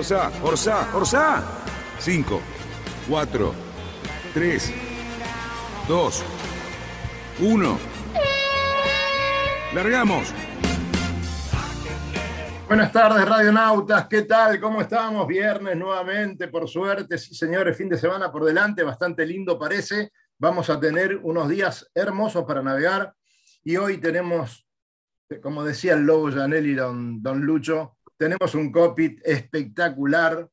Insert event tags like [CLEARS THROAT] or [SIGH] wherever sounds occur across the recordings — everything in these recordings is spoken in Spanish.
Orsa, Orsa, Orsa. 5, 4, 3, 2, 1. Largamos. Buenas tardes, radionautas. ¿Qué tal? ¿Cómo estamos? Viernes nuevamente, por suerte. Sí, señores, fin de semana por delante. Bastante lindo parece. Vamos a tener unos días hermosos para navegar. Y hoy tenemos, como decía el Lobo Janelli, don, don Lucho, tenemos un cockpit espectacular.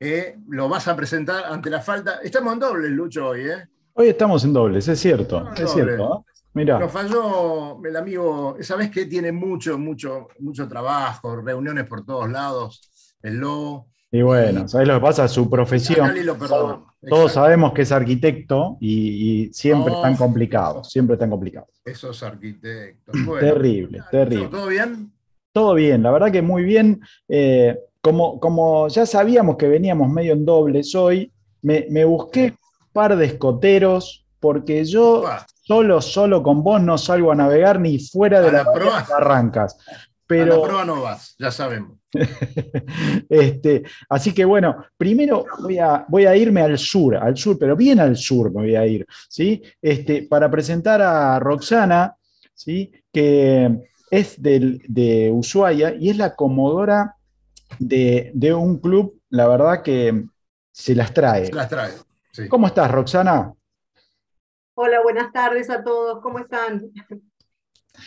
Eh, lo vas a presentar ante la falta. Estamos en doble, Lucho, hoy, ¿eh? Hoy estamos en dobles, es cierto, es cierto. ¿eh? Mirá. Nos falló el amigo, esa vez que tiene mucho, mucho, mucho trabajo, reuniones por todos lados, el lobo. Y bueno, ¿sabes lo que pasa? Su profesión. Lo. Todos Exacto. sabemos que es arquitecto y, y siempre No. están complicados, siempre están complicados. Esos arquitectos. [CLEARS THROAT] Bueno, Terrible, terrible. ¿Todo bien? Todo bien, la verdad que muy bien. Eh, como, como ya sabíamos que veníamos medio en dobles hoy, me, me busqué un par de escoteros porque yo solo, solo con vos no salgo a navegar ni fuera de A las la proa. barrancas. A la Pero, prueba no vas, ya sabemos. [LAUGHS] este, así que bueno, primero voy a, voy a irme al sur, al sur, pero bien al sur me voy a ir, ¿sí? Este, para presentar a Roxana, ¿sí? Que es del- de Ushuaia y es la comodora de, de un club, la verdad que se las trae. Se las trae. sí. ¿Cómo estás, Roxana? Hola, buenas tardes a todos. ¿Cómo están?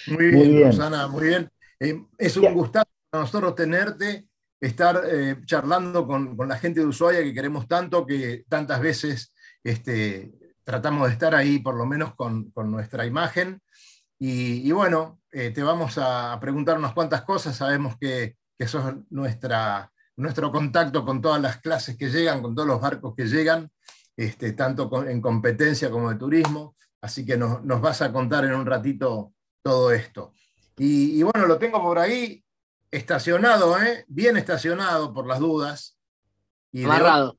Muy bien, Muy bien. Rosana, muy bien. Eh, es un Bien. gustazo para nosotros tenerte, estar eh, charlando con, con la gente de Ushuaia que queremos tanto, que tantas veces este, tratamos de estar ahí, por lo menos con, con nuestra imagen. Y, y bueno, eh, te vamos a preguntar unas cuantas cosas. Sabemos que, que sos nuestra, nuestro contacto con todas las clases que llegan, con todos los barcos que llegan, este, tanto con- en competencia como de turismo. Así que nos, nos vas a contar en un ratito todo esto. Y, y bueno, lo tengo por ahí estacionado, ¿eh? bien estacionado por las dudas. Y de Amarrado.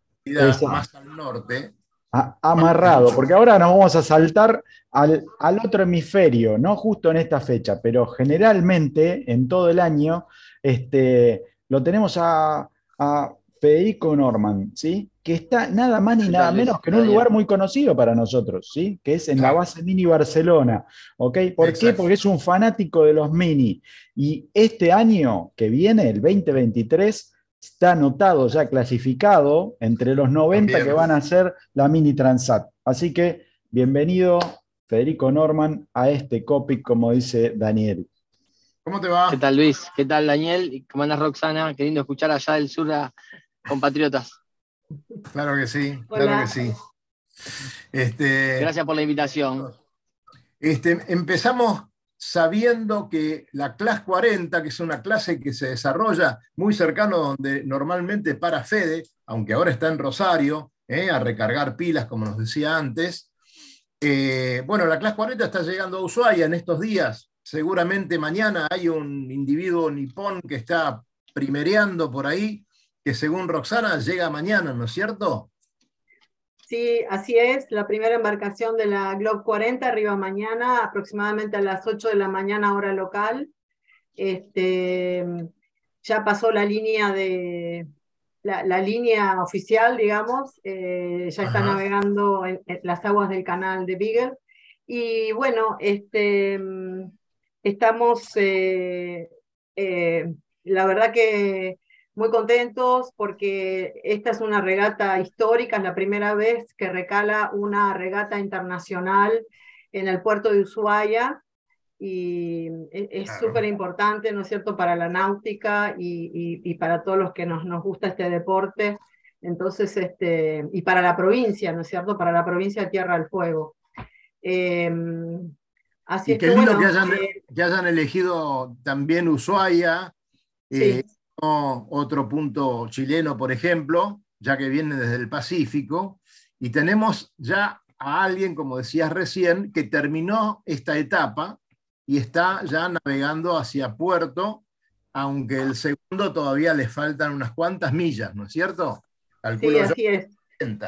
más al norte. A- amarrado, porque ahora nos vamos a saltar al, al otro hemisferio, no justo en esta fecha, pero generalmente en todo el año este, lo tenemos a, a Federico Norman, ¿sí? que está nada más ni ¿Qué nada menos que en un lugar muy conocido para nosotros, ¿sí? que es en la base Mini Barcelona. ¿ok? ¿Por qué? Porque es un fanático de los Mini. Y este año que viene, el 2023, está anotado, ya clasificado entre los 90 También. que van a ser la Mini Transat. Así que bienvenido, Federico Norman, a este copy, como dice Daniel. ¿Cómo te va? ¿Qué tal Luis? ¿Qué tal Daniel? ¿Y ¿Cómo andas Roxana? Qué lindo escuchar allá del sur a compatriotas. Claro que sí, Hola. claro que sí. Este, Gracias por la invitación. Este, empezamos sabiendo que la clase 40, que es una clase que se desarrolla muy cercano donde normalmente para Fede, aunque ahora está en Rosario, eh, a recargar pilas, como nos decía antes. Eh, bueno, la clase 40 está llegando a Ushuaia en estos días. Seguramente mañana hay un individuo nipón que está primereando por ahí, que según Roxana llega mañana, ¿no es cierto? Sí, así es. La primera embarcación de la Globe 40 arriba mañana, aproximadamente a las 8 de la mañana hora local. Este, ya pasó la línea de la, la línea oficial, digamos, eh, ya está Ajá. navegando en, en las aguas del canal de Beagle. Y bueno, este, mm, estamos, eh, eh, la verdad que muy contentos porque esta es una regata histórica, es la primera vez que recala una regata internacional en el puerto de Ushuaia y e- es Claro. súper importante, ¿no es cierto?, para la náutica y, y- y para todos los que nos, nos gusta este deporte. Entonces, este, y para la provincia, ¿no es cierto?, para la provincia de Tierra del Fuego. Em, así Y es qué que, lindo bueno, que, hayan, eh, que hayan elegido también Ushuaia. Sí. eh, otro punto chileno, por ejemplo, ya que viene desde el Pacífico, y tenemos ya a alguien, como decías recién, que terminó esta etapa y está ya navegando hacia puerto, aunque el segundo todavía le faltan unas cuantas millas, ¿no es cierto? sí, así es.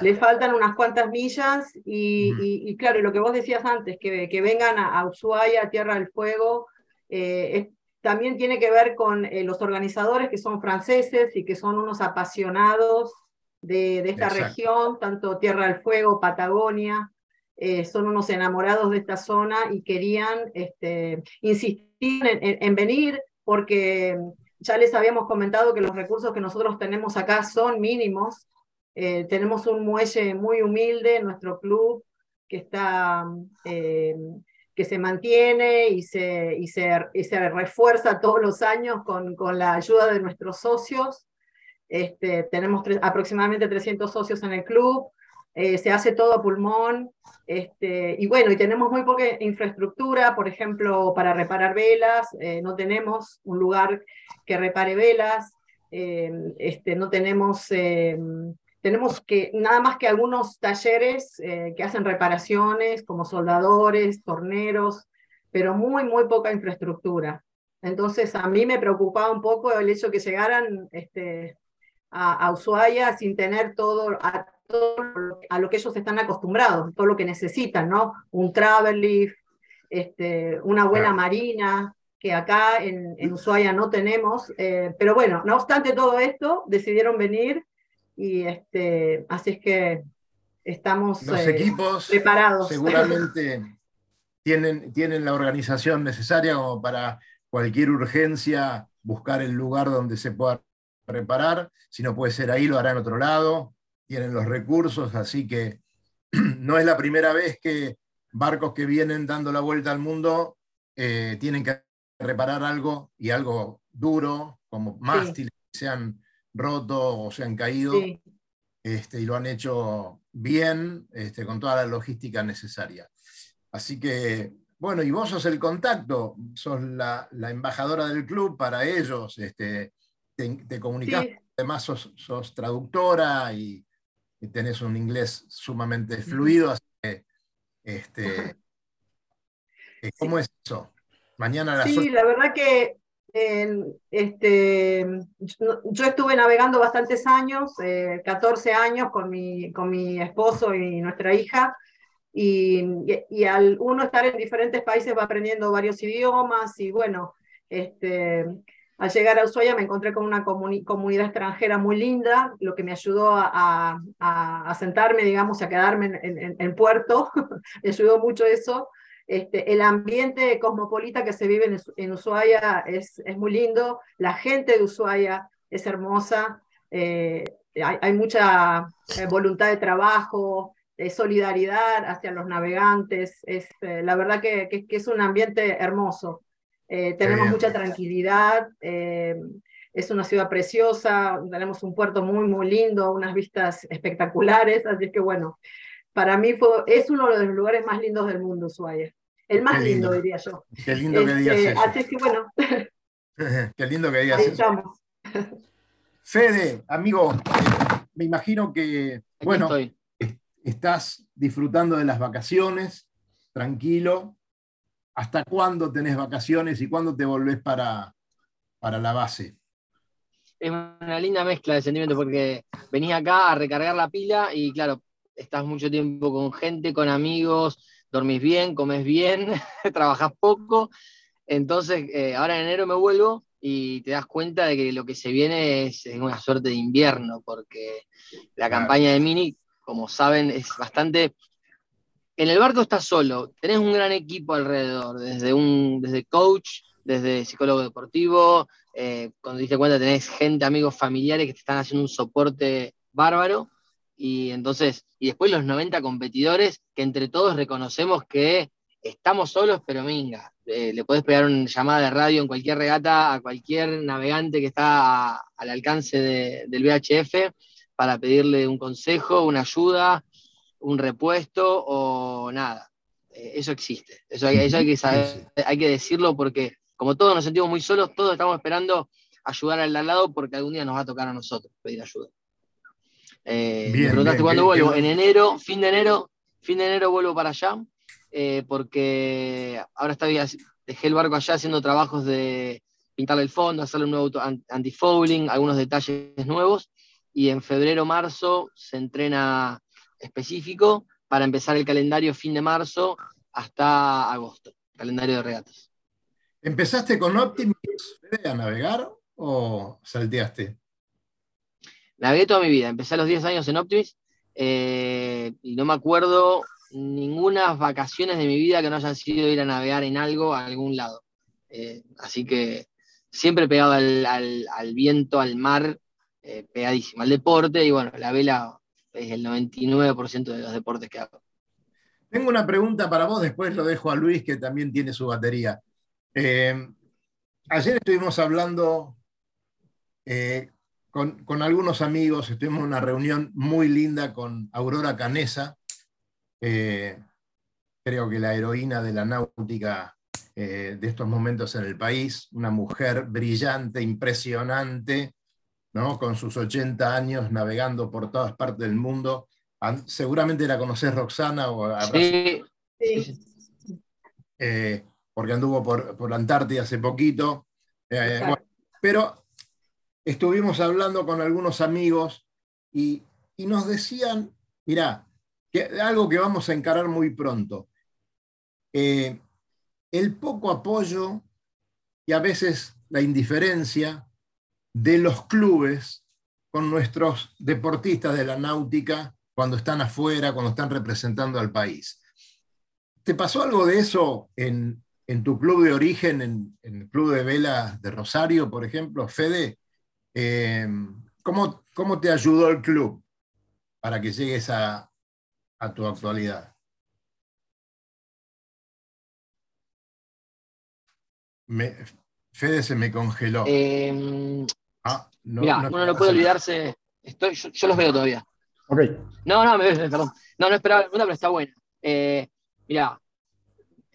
Le faltan unas cuantas millas y, claro, lo que vos decías antes, que, vengan a, Ushuaia, a Tierra del Fuego, eh, también tiene que ver con eh, los organizadores que son franceses y que son unos apasionados de, esta región, tanto Tierra del Fuego, Patagonia, eh, son unos enamorados de esta zona y querían este, insistir en, venir porque ya les habíamos comentado que los recursos que nosotros tenemos acá son mínimos. Eh, tenemos un muelle muy humilde en nuestro club que está eh, que se mantiene y se, y se, y se refuerza todos los años con, con, la ayuda de nuestros socios. Este, tenemos aproximadamente 300 socios en el club, eh, se hace todo a pulmón, este, y bueno, y tenemos muy poca infraestructura, por ejemplo, para reparar velas, eh, no tenemos un lugar que repare velas, eh, este, no tenemos, tenemos que, nada más que algunos talleres que hacen reparaciones, como soldadores, torneros, pero muy, muy poca infraestructura. Entonces, a mí me preocupaba un poco el hecho que llegaran este, a, Ushuaia sin tener todo a, todo a lo que ellos están acostumbrados, todo lo que necesitan, ¿no? Un travel lift, este, una buena marina, que acá en, en, Ushuaia no tenemos. Eh, pero bueno, no obstante todo esto, decidieron venir y este, así es que estamos Los eh, equipos preparados. Seguramente tienen, tienen la organización necesaria como para cualquier urgencia buscar el lugar donde se pueda reparar, si no puede ser ahí, lo hará en otro lado, tienen los recursos, así que [CLEARS THROAT] no es la primera vez que barcos que vienen dando la vuelta al mundo eh, tienen que reparar algo y algo duro, como mástiles que se han roto o se han caído, este, y lo han hecho bien, este, con toda la logística necesaria. Así que, bueno, y vos sos el contacto, sos la, la embajadora del club para ellos, este, te, comunicas, además sos, traductora y, tenés un inglés sumamente fluido, así que, este, eh, ¿cómo es eso? Mañana a las Sí, la verdad que este, yo estuve navegando bastantes años, 14 eh, años con mi, con mi esposo y nuestra hija, y, y, al uno estar en diferentes países va aprendiendo varios idiomas y bueno, este, al llegar a Ushuaia me encontré con una comunidad extranjera muy linda, lo que me ayudó a, a, sentarme, digamos, a quedarme en, puerto, [LAUGHS] me ayudó mucho eso. Este, el ambiente cosmopolita que se vive en, Ushuaia es, muy lindo, la gente de Ushuaia es hermosa, eh, hay, mucha eh, voluntad de trabajo, solidaridad hacia los navegantes, es, eh, la verdad que es un ambiente hermoso. Eh, tenemos mucha tranquilidad, eh, es una ciudad preciosa, tenemos un puerto muy, muy lindo, unas vistas espectaculares, así que bueno, para mí fue, es uno de los lugares más lindos del mundo, Ushuaia. El más lindo, diría yo. Qué lindo que digas este, eso. Así que bueno. [LAUGHS] Qué lindo que digas eso. Fede, amigo, me imagino que, bueno, estás disfrutando de las vacaciones, tranquilo, ¿Hasta cuándo tenés vacaciones y cuándo te volvés para, para la base? Es una linda mezcla de sentimientos porque venís acá a recargar la pila y claro, estás mucho tiempo con gente, con amigos, dormís bien, comes bien, [LAUGHS] trabajás poco. Entonces, eh, ahora en enero me vuelvo y te das cuenta de que lo que se viene es, una suerte de invierno, porque la campaña de Mini, como saben, es bastante en el barco estás solo, tenés un gran equipo alrededor, desde, un, desde coach, desde psicólogo deportivo, eh, cuando te diste cuenta tenés gente, amigos, familiares que te están haciendo un soporte bárbaro, y entonces, y después los 90 competidores que entre todos reconocemos que estamos solos, pero minga, eh, le podés pegar una llamada de radio en cualquier regata a cualquier navegante que está al alcance del VHF para pedirle un consejo, una ayuda, un repuesto o nada. Eh, eso existe. Eso hay, que saber, hay que decirlo porque como todos nos sentimos muy solos, todos estamos esperando ayudar al lado porque algún día nos va a tocar a nosotros pedir ayuda. Eh, Bien, me preguntaste bien, cuándo vuelvo. En enero, fin de enero, fin de enero vuelvo para allá, eh, porque ahora estaba, dejé el barco allá haciendo trabajos de pintarle el fondo, hacerle un nuevo anti-fouling, algunos detalles nuevos, y en febrero, marzo se entrena específico para empezar el calendario fin de marzo hasta agosto, calendario de regatas. ¿Empezaste con Optimus a navegar o salteaste? Navegué toda mi vida, empecé a los 10 años en Optimis eh, y no me acuerdo ninguna vacaciones de mi vida que no hayan sido ir a navegar en algo a algún lado. Eh, así que siempre pegado al, al- al viento, al mar, eh, pegadísimo, al deporte y bueno, la vela es el 99% de los deportes que hago. Tengo una pregunta para vos, después lo dejo a Luis, que también tiene su batería. Eh, ayer estuvimos hablando eh, con, con algunos amigos, estuvimos en una reunión muy linda con Aurora Canesa, eh, creo que la heroína de la náutica de estos momentos en el país, una mujer brillante, impresionante, ¿no? con sus 80 años navegando por todas partes del mundo. An- Seguramente la conoces, Roxana, o habrás Sí, Sí. eh, porque anduvo por, por la Antártida hace poquito. Eh, Claro. bueno, pero estuvimos hablando con algunos amigos y, y nos decían, mirá, que algo que vamos a encarar muy pronto, eh, el poco apoyo y a veces la indiferencia de los clubes con nuestros deportistas de la náutica cuando están afuera, cuando están representando al país. ¿Te pasó algo de eso en, en tu club de origen, en, el Club de Vela de Rosario, por ejemplo, Fede? Eh, ¿cómo, ¿Cómo te ayudó el club para que llegues a, a tu actualidad? Me- Fede se me congeló. eh, Ah, no- mirá, no uno no puede olvidarse, estoy, yo, yo los veo todavía. Ok. No, no, me, perdón. No, no esperaba la pregunta, pero está buena. Eh, mira,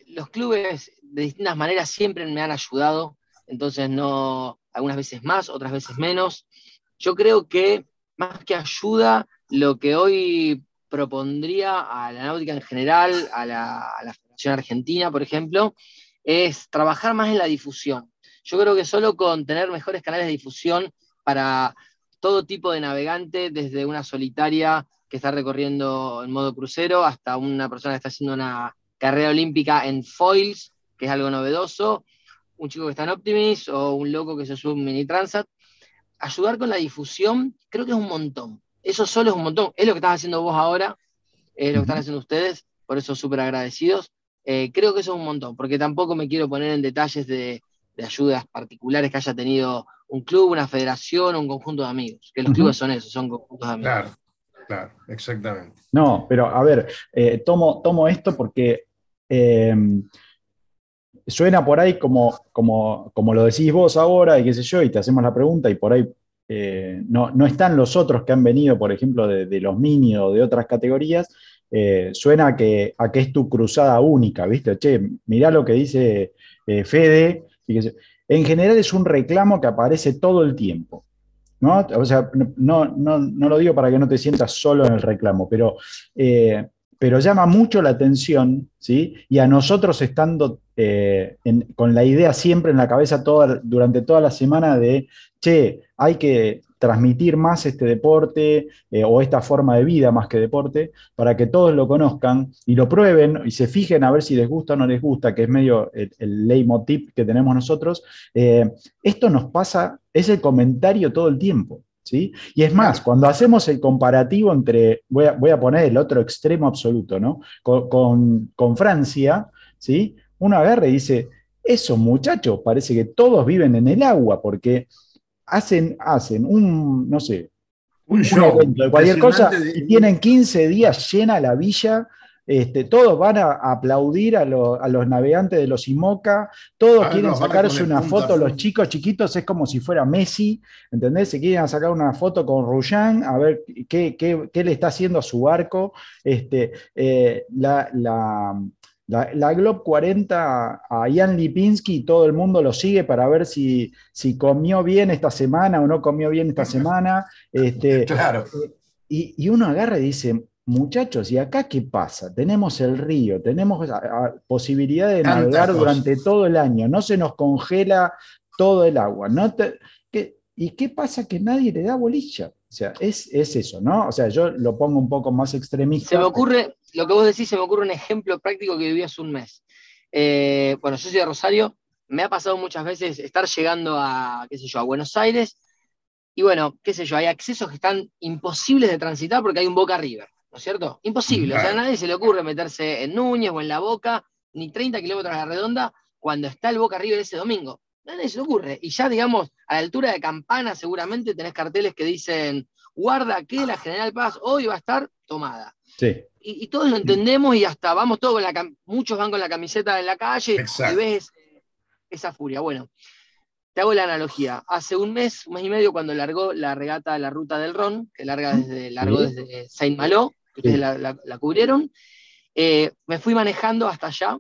los clubes de distintas maneras siempre me han ayudado, entonces no, algunas veces más, otras veces menos. Yo creo que más que ayuda, lo que hoy propondría a la náutica en general, a la, a la Federación Argentina, por ejemplo, es trabajar más en la difusión. Yo creo que solo con tener mejores canales de difusión para todo tipo de navegante, desde una solitaria que está recorriendo en modo crucero hasta una persona que está haciendo una carrera olímpica en foils, que es algo novedoso, un chico que está en Optimis o un loco que se sube un mini transat. Ayudar con la difusión creo que es un montón. Eso solo es un montón. Es lo que estás haciendo vos ahora, es lo que están haciendo ustedes, por eso súper agradecidos. Eh, creo que eso es un montón, porque tampoco me quiero poner en detalles de, de ayudas particulares que haya tenido un club, una federación o un conjunto de amigos, que los clubes son eso, son conjuntos de amigos. Claro, claro, exactamente. No, pero a ver, eh, tomo, tomo esto porque eh, suena por ahí como, como, como lo decís vos ahora y qué sé yo, y te hacemos la pregunta y por ahí eh, no, no están los otros que han venido, por ejemplo, de, de los mini o de otras categorías, eh, suena a que, a que es tu cruzada única, ¿viste? Che, mirá lo que dice eh, Fede. En general es un reclamo que aparece todo el tiempo. ¿no? O sea, no, no, no lo digo para que no te sientas solo en el reclamo, pero, eh, pero llama mucho la atención, ¿sí? Y a nosotros estando eh, con la idea siempre en la cabeza toda, durante toda la semana de, che, hay que transmitir más este deporte eh, o esta forma de vida más que deporte, para que todos lo conozcan y lo prueben y se fijen a ver si les gusta o no les gusta, que es medio el, el leitmotiv que tenemos nosotros. Eh, esto nos pasa, es el comentario todo el tiempo. ¿sí? Y es más, cuando hacemos el comparativo entre, voy a, voy a poner el otro extremo absoluto, ¿no? Con, con- Francia, ¿sí? uno agarra y dice, esos muchachos parece que todos viven en el agua, porque hacen, hacen un, no sé, Un show evento de cualquier cosa de- y tienen 15 días llena la villa. Este, todos van a aplaudir a, lo- a los navegantes de los IMOCA, todos A ver quieren sacarse una punta foto, los chicos chiquitos es como si fuera Messi, ¿entendés? Se quieren sacar una foto con Ruyan, a ver qué, qué- qué le está haciendo a su barco. Este, eh, la, la- La, la Glob 40 a Ian Lipinski, todo el mundo lo sigue para ver si, si comió bien esta semana o no comió bien esta semana. Este, Claro. y, y uno agarra y dice, muchachos, ¿y acá qué pasa? Tenemos el río, tenemos a- a- posibilidad de Tantas navegar cosas. durante todo el año, no se nos congela todo el agua. No te- ¿qué- ¿Y qué pasa que nadie le da bolilla? O sea, es, es eso, ¿no? O sea, yo lo pongo un poco más extremista. Se me ocurre, lo que vos decís, se me ocurre un ejemplo práctico que viví hace un mes. Eh, bueno, yo soy de Rosario, me ha pasado muchas veces estar llegando a, qué sé yo, a Buenos Aires, y bueno, qué sé yo, hay accesos que están imposibles de transitar porque hay un Boca River, ¿no es cierto? Imposible, o sea, a nadie se le ocurre meterse en Núñez o en La Boca, ni 30 kilómetros a la redonda, cuando está el Boca River ese domingo. A nadie se le ocurre. Y ya, digamos, a la altura de Campana seguramente tenés carteles que dicen, guarda que la General Paz hoy va a estar tomada Sí. y, y todos lo entendemos y hasta vamos todos con la muchos van con la camiseta en la calle Exacto. y ves eh, esa furia. Bueno, te hago la analogía. Hace un mes, un mes y medio, cuando largó la regata La Ruta del Ron, que larga desde, largó desde Saint Malo, que ustedes Sí. la, la- la cubrieron, eh, me fui manejando hasta allá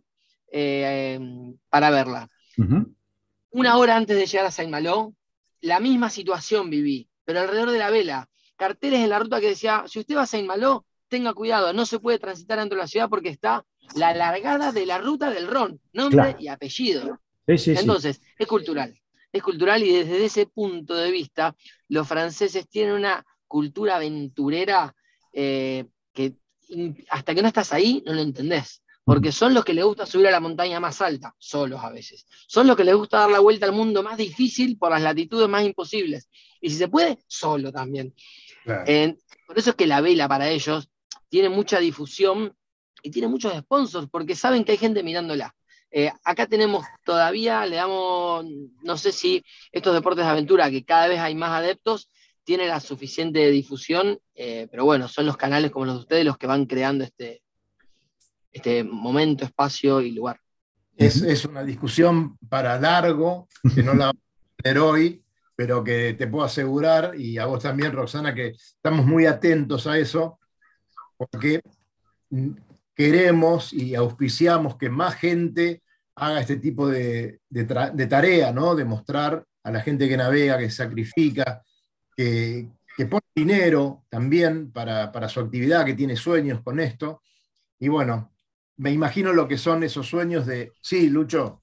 eh, para verla. Una hora antes de llegar a Saint Malo, la misma situación viví, pero alrededor de la vela. Carteles en la ruta que decía, si usted va a Saint Malo, tenga cuidado, no se puede transitar dentro de la ciudad porque está la largada de la ruta del Ron, nombre Claro. y apellido. Sí, sí, sí. Entonces, es cultural. Es cultural y desde ese punto de vista, los franceses tienen una cultura aventurera eh, que hasta que no estás ahí no lo entendés. Porque son los que les gusta subir a la montaña más alta, solos a veces. Son los que les gusta dar la vuelta al mundo más difícil por las latitudes más imposibles. Y si se puede, solo también. Claro. Eh, por eso es que la vela para ellos tiene mucha difusión y tiene muchos sponsors, porque saben que hay gente mirándola. Eh, acá tenemos todavía, le damos, no sé si estos deportes de aventura, que cada vez hay más adeptos, tienen la suficiente difusión, eh, pero bueno, son los canales como los de ustedes los que van creando este, este momento, espacio y lugar. Es, es una discusión para largo, que no la vamos a tener hoy, pero que te puedo asegurar, y a vos también, Roxana, que estamos muy atentos a eso, porque queremos y auspiciamos que más gente haga este tipo de, tarea, ¿no? De mostrar a la gente que navega, que sacrifica, que, que pone dinero también para, para su actividad, que tiene sueños con esto. Y bueno, me imagino lo que son esos sueños de, sí, Lucho.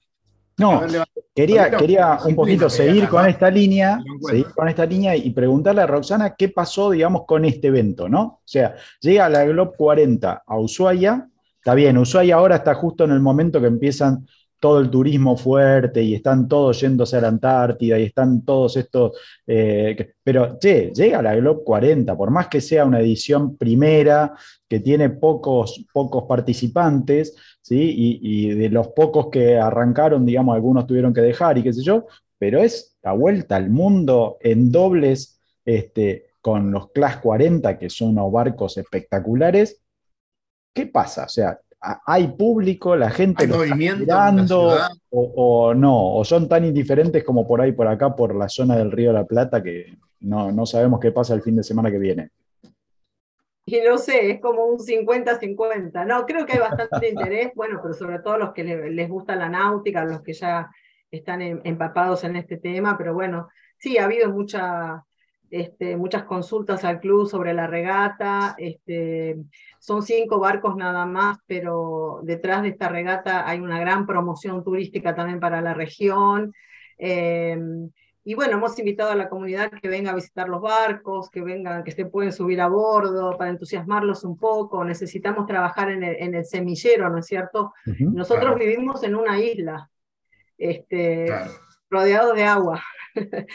No, ver, Quería, quería un poquito seguir con esta línea, seguir con esta línea y preguntarle a Roxana qué pasó, digamos, con este evento, ¿no? O sea, llega la Glob 40 a Ushuaia, está bien, Ushuaia ahora está justo en el momento que empiezan todo el turismo fuerte y están todos yéndose a la Antártida y están todos estos, eh, que- pero che, llega la Glob 40, por más que sea una edición primera, que tiene pocos, pocos participantes, ¿sí? Y, y de los pocos que arrancaron, digamos, algunos tuvieron que dejar y qué sé yo, pero es la vuelta al mundo en dobles este, con los Class 40, que son unos barcos espectaculares. ¿Qué pasa? O sea, ¿hay público? ¿La gente ¿Hay lo está mirando? O, o no? ¿O son tan indiferentes como por ahí, por acá, por la zona del Río de la Plata, que no, no sabemos qué pasa el fin de semana que viene? Y no sé, es como un 50-50. No, creo que hay bastante [LAUGHS] interés, bueno, pero sobre todo los que le- les gusta la náutica, los que ya están em- empapados en este tema, pero bueno, sí, ha habido mucha, este, muchas consultas al club sobre la regata, este, son cinco barcos nada más, pero detrás de esta regata hay una gran promoción turística también para la región. em, y bueno, hemos invitado a la comunidad que venga a visitar los barcos, que vengan, que se pueden subir a bordo para entusiasmarlos un poco. Necesitamos trabajar en el, en el semillero, ¿no es cierto? Nosotros Claro. vivimos en una isla, este, Claro. rodeados de agua. [LAUGHS]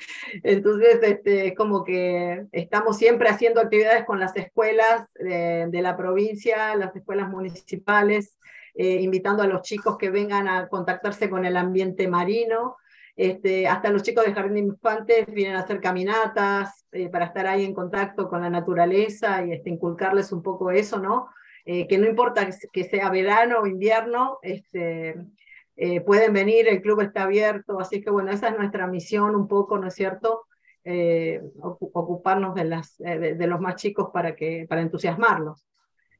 Entonces, este, es como que estamos siempre haciendo actividades con las escuelas de, de la provincia, las escuelas municipales, eh, invitando a los chicos que vengan a contactarse con el ambiente marino. Este, hasta los chicos de Jardín de Infantes vienen a hacer caminatas eh, para estar ahí en contacto con la naturaleza y este, inculcarles un poco eso, ¿no? Eh, que no importa que sea verano o invierno, este, eh, pueden venir, el club está abierto, así que bueno, esa es nuestra misión un poco, ¿no es cierto? Ocu- ocuparnos de, las, de los más chicos para, que, para entusiasmarlos.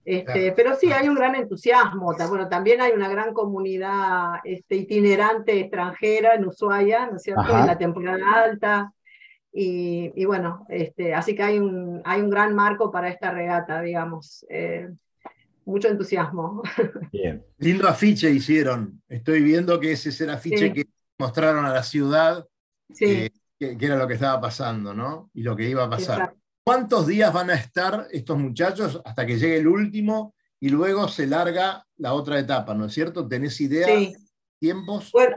Este, Pero sí, hay un gran entusiasmo. Bueno, también hay una gran comunidad este, itinerante extranjera en Ushuaia, ¿no es cierto? En la temporada alta. Y, bueno, este, así que hay un, hay un gran marco para esta regata, digamos. Eh, mucho entusiasmo. [LAUGHS] Bien. Lindo afiche hicieron. Estoy viendo que ese es el afiche que mostraron a la ciudad, eh, que, era lo que estaba pasando, ¿no? Y lo que iba a pasar. ¿Cuántos días van a estar estos muchachos hasta que llegue el último y luego se larga la otra etapa, ¿no es cierto? ¿Tenés idea? Sí. ¿Tiempos? Bueno,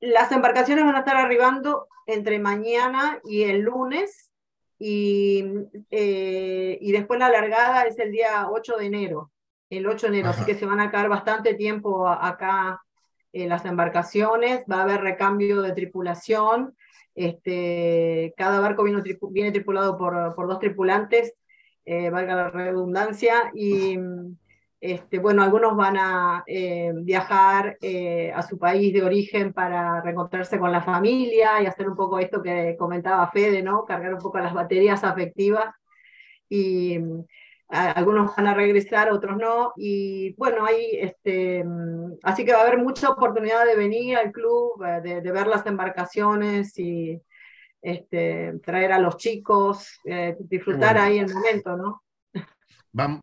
las embarcaciones van a estar arribando entre mañana y el lunes y, eh, y después la largada es el día 8 de enero, el 8 de enero, así que se van a quedar bastante tiempo acá en las embarcaciones, va a haber recambio de tripulación, este, cada barco viene, tripulado por, por, dos tripulantes, eh, valga la redundancia, y este, bueno, algunos van a eh, viajar eh, a su país de origen para reencontrarse con la familia y hacer un poco esto que comentaba Fede, ¿no? Cargar un poco las baterías afectivas. Y algunos van a regresar, otros no. Y bueno, hay, este, así que va a haber mucha oportunidad de venir al club, eh, de, ver las embarcaciones y este, traer a los chicos, eh, disfrutar ahí el momento, ¿no?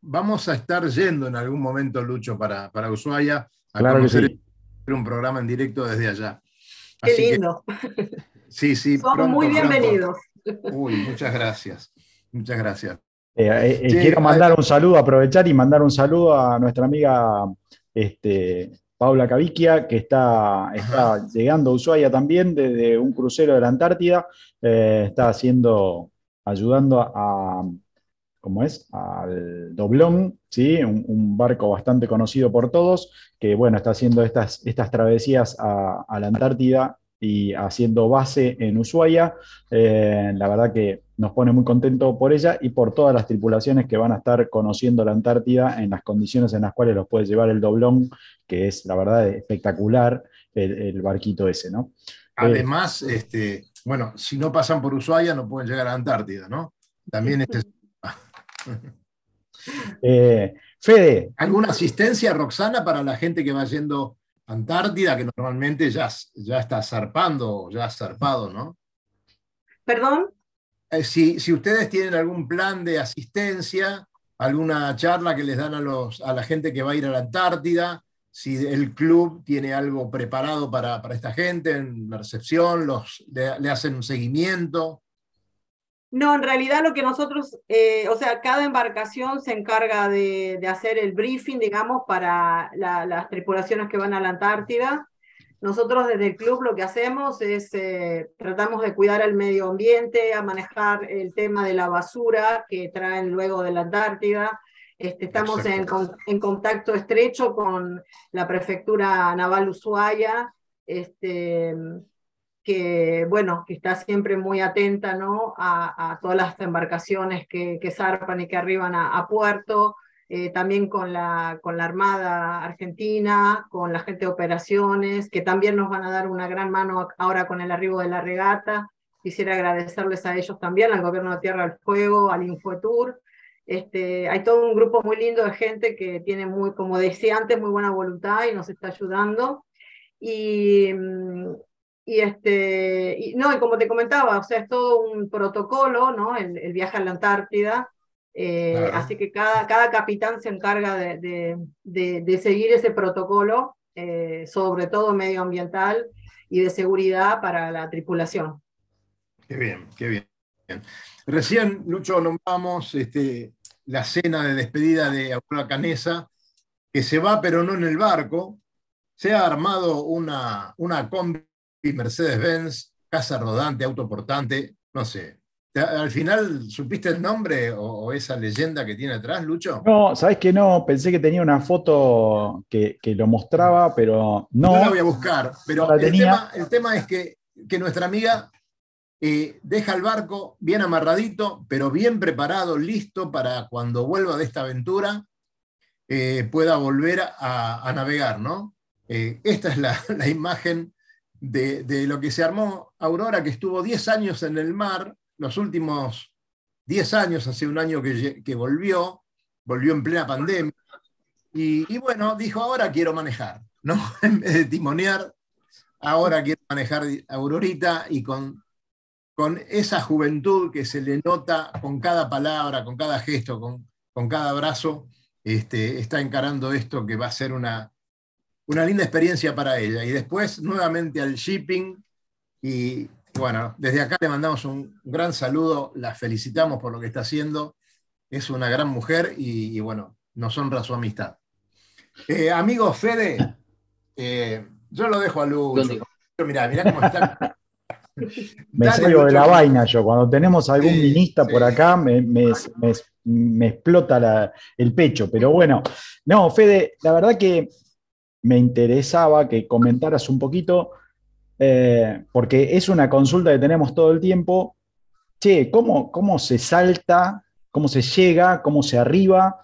Vamos a estar yendo en algún momento, Lucho, para, para Ushuaia a conocer un programa en directo desde allá. Qué lindo. sí, sí. Son muy bienvenidos. Uy, muchas gracias. Muchas gracias. Eh, eh, eh, quiero mandar un saludo, aprovechar y mandar un saludo a nuestra amiga este, Paula Caviquia, que está, está llegando a Ushuaia también desde un crucero de la Antártida. está haciendo, ayudando a, ¿cómo es? Al Doblón, ¿sí? Un, barco bastante conocido por todos, que bueno, está haciendo estas, estas travesías a, a la Antártida y haciendo base en Ushuaia. Eh, la verdad que nos pone muy contento por ella y por todas las tripulaciones que van a estar conociendo la Antártida en las condiciones en las cuales los puede llevar el doblón, que es la verdad espectacular el, barquito ese, ¿no? Además, este, bueno, si no pasan por Ushuaia no pueden llegar a la Antártida, ¿no? También este... [LAUGHS] [LAUGHS] eh, Fede. ¿Alguna asistencia, Roxana, para la gente que va yendo Antártida, que normalmente ya, ya está zarpando, ya ha zarpado, ¿no? ¿Perdón? Eh, si, ustedes tienen algún plan de asistencia, alguna charla que les dan a, los, a la gente que va a ir a la Antártida, si el club tiene algo preparado para, para esta gente en la recepción, los, le hacen un seguimiento. No, en realidad lo que nosotros, eh, o sea, cada embarcación se encarga de, hacer el briefing, digamos, para las tripulaciones que van a la Antártida. Nosotros desde el club lo que hacemos es, eh, tratamos de cuidar el medio ambiente, a manejar el tema de la basura que traen luego de la Antártida. Este, estamos en, en, contacto estrecho con la prefectura naval Ushuaia. Este, que, bueno, que está siempre muy atenta ¿no? a, todas las embarcaciones que, que, zarpan y que arriban a, puerto, eh, también con la, con la Armada Argentina, con la gente de operaciones, que también nos van a dar una gran mano ahora con el arribo de la regata. Quisiera agradecerles a ellos también, al Gobierno de Tierra del Fuego, al Infotour. Este, hay todo un grupo muy lindo de gente que tiene, muy, como decía antes, muy buena voluntad y nos está ayudando. Y, mm, y, este, y, no, y como te comentaba, o sea, es todo un protocolo, ¿no? El, el viaje a la Antártida. Eh, así que cada, cada capitán se encarga de, de, de, seguir ese protocolo, eh, sobre todo medioambiental y de seguridad para la tripulación. Qué bien, qué bien. Recién, Lucho, nombramos este, la cena de despedida de Aurora Canesa, que se va, pero no en el barco. Se ha armado una, una combi Mercedes-Benz, casa rodante, autoportante, no sé. ¿Al final supiste el nombre o, esa leyenda que tiene atrás, Lucho? No, sabes que no, pensé que tenía una foto que, lo mostraba, pero no. No la voy a buscar, pero el tema, el, tema, es que, que nuestra amiga eh, deja el barco bien amarradito, pero bien preparado, listo para cuando vuelva de esta aventura, eh, pueda volver a, navegar, ¿no? Eh, esta es la, la imagen de, lo que se armó Aurora, que estuvo 10 años en el mar, los últimos 10 años, hace un año que, volvió, volvió en plena pandemia. Y, y bueno, dijo, ahora quiero manejar, ¿no? [LAUGHS] En vez de timonear, ahora quiero manejar Aurorita y con, con esa juventud que se le nota con cada palabra, con cada gesto, con, con cada abrazo, este, está encarando esto que va a ser una, una linda experiencia para ella. Y después nuevamente al shipping y bueno, desde acá le mandamos un gran saludo, la felicitamos por lo que está haciendo, es una gran mujer y, y bueno, nos honra su amistad. Eh, amigo Fede, eh, yo lo dejo a Lucho. Mirá, mirá cómo está. [LAUGHS] Me Dale, salgo de la vaina yo. Cuando tenemos algún Sí, minista por acá, me, me- me- me explota la- el pecho. Pero bueno, no, Fede, la verdad que me interesaba que comentaras un poquito, eh, porque es una consulta que tenemos todo el tiempo. Che, ¿cómo, cómo se salta, cómo se llega, cómo se arriba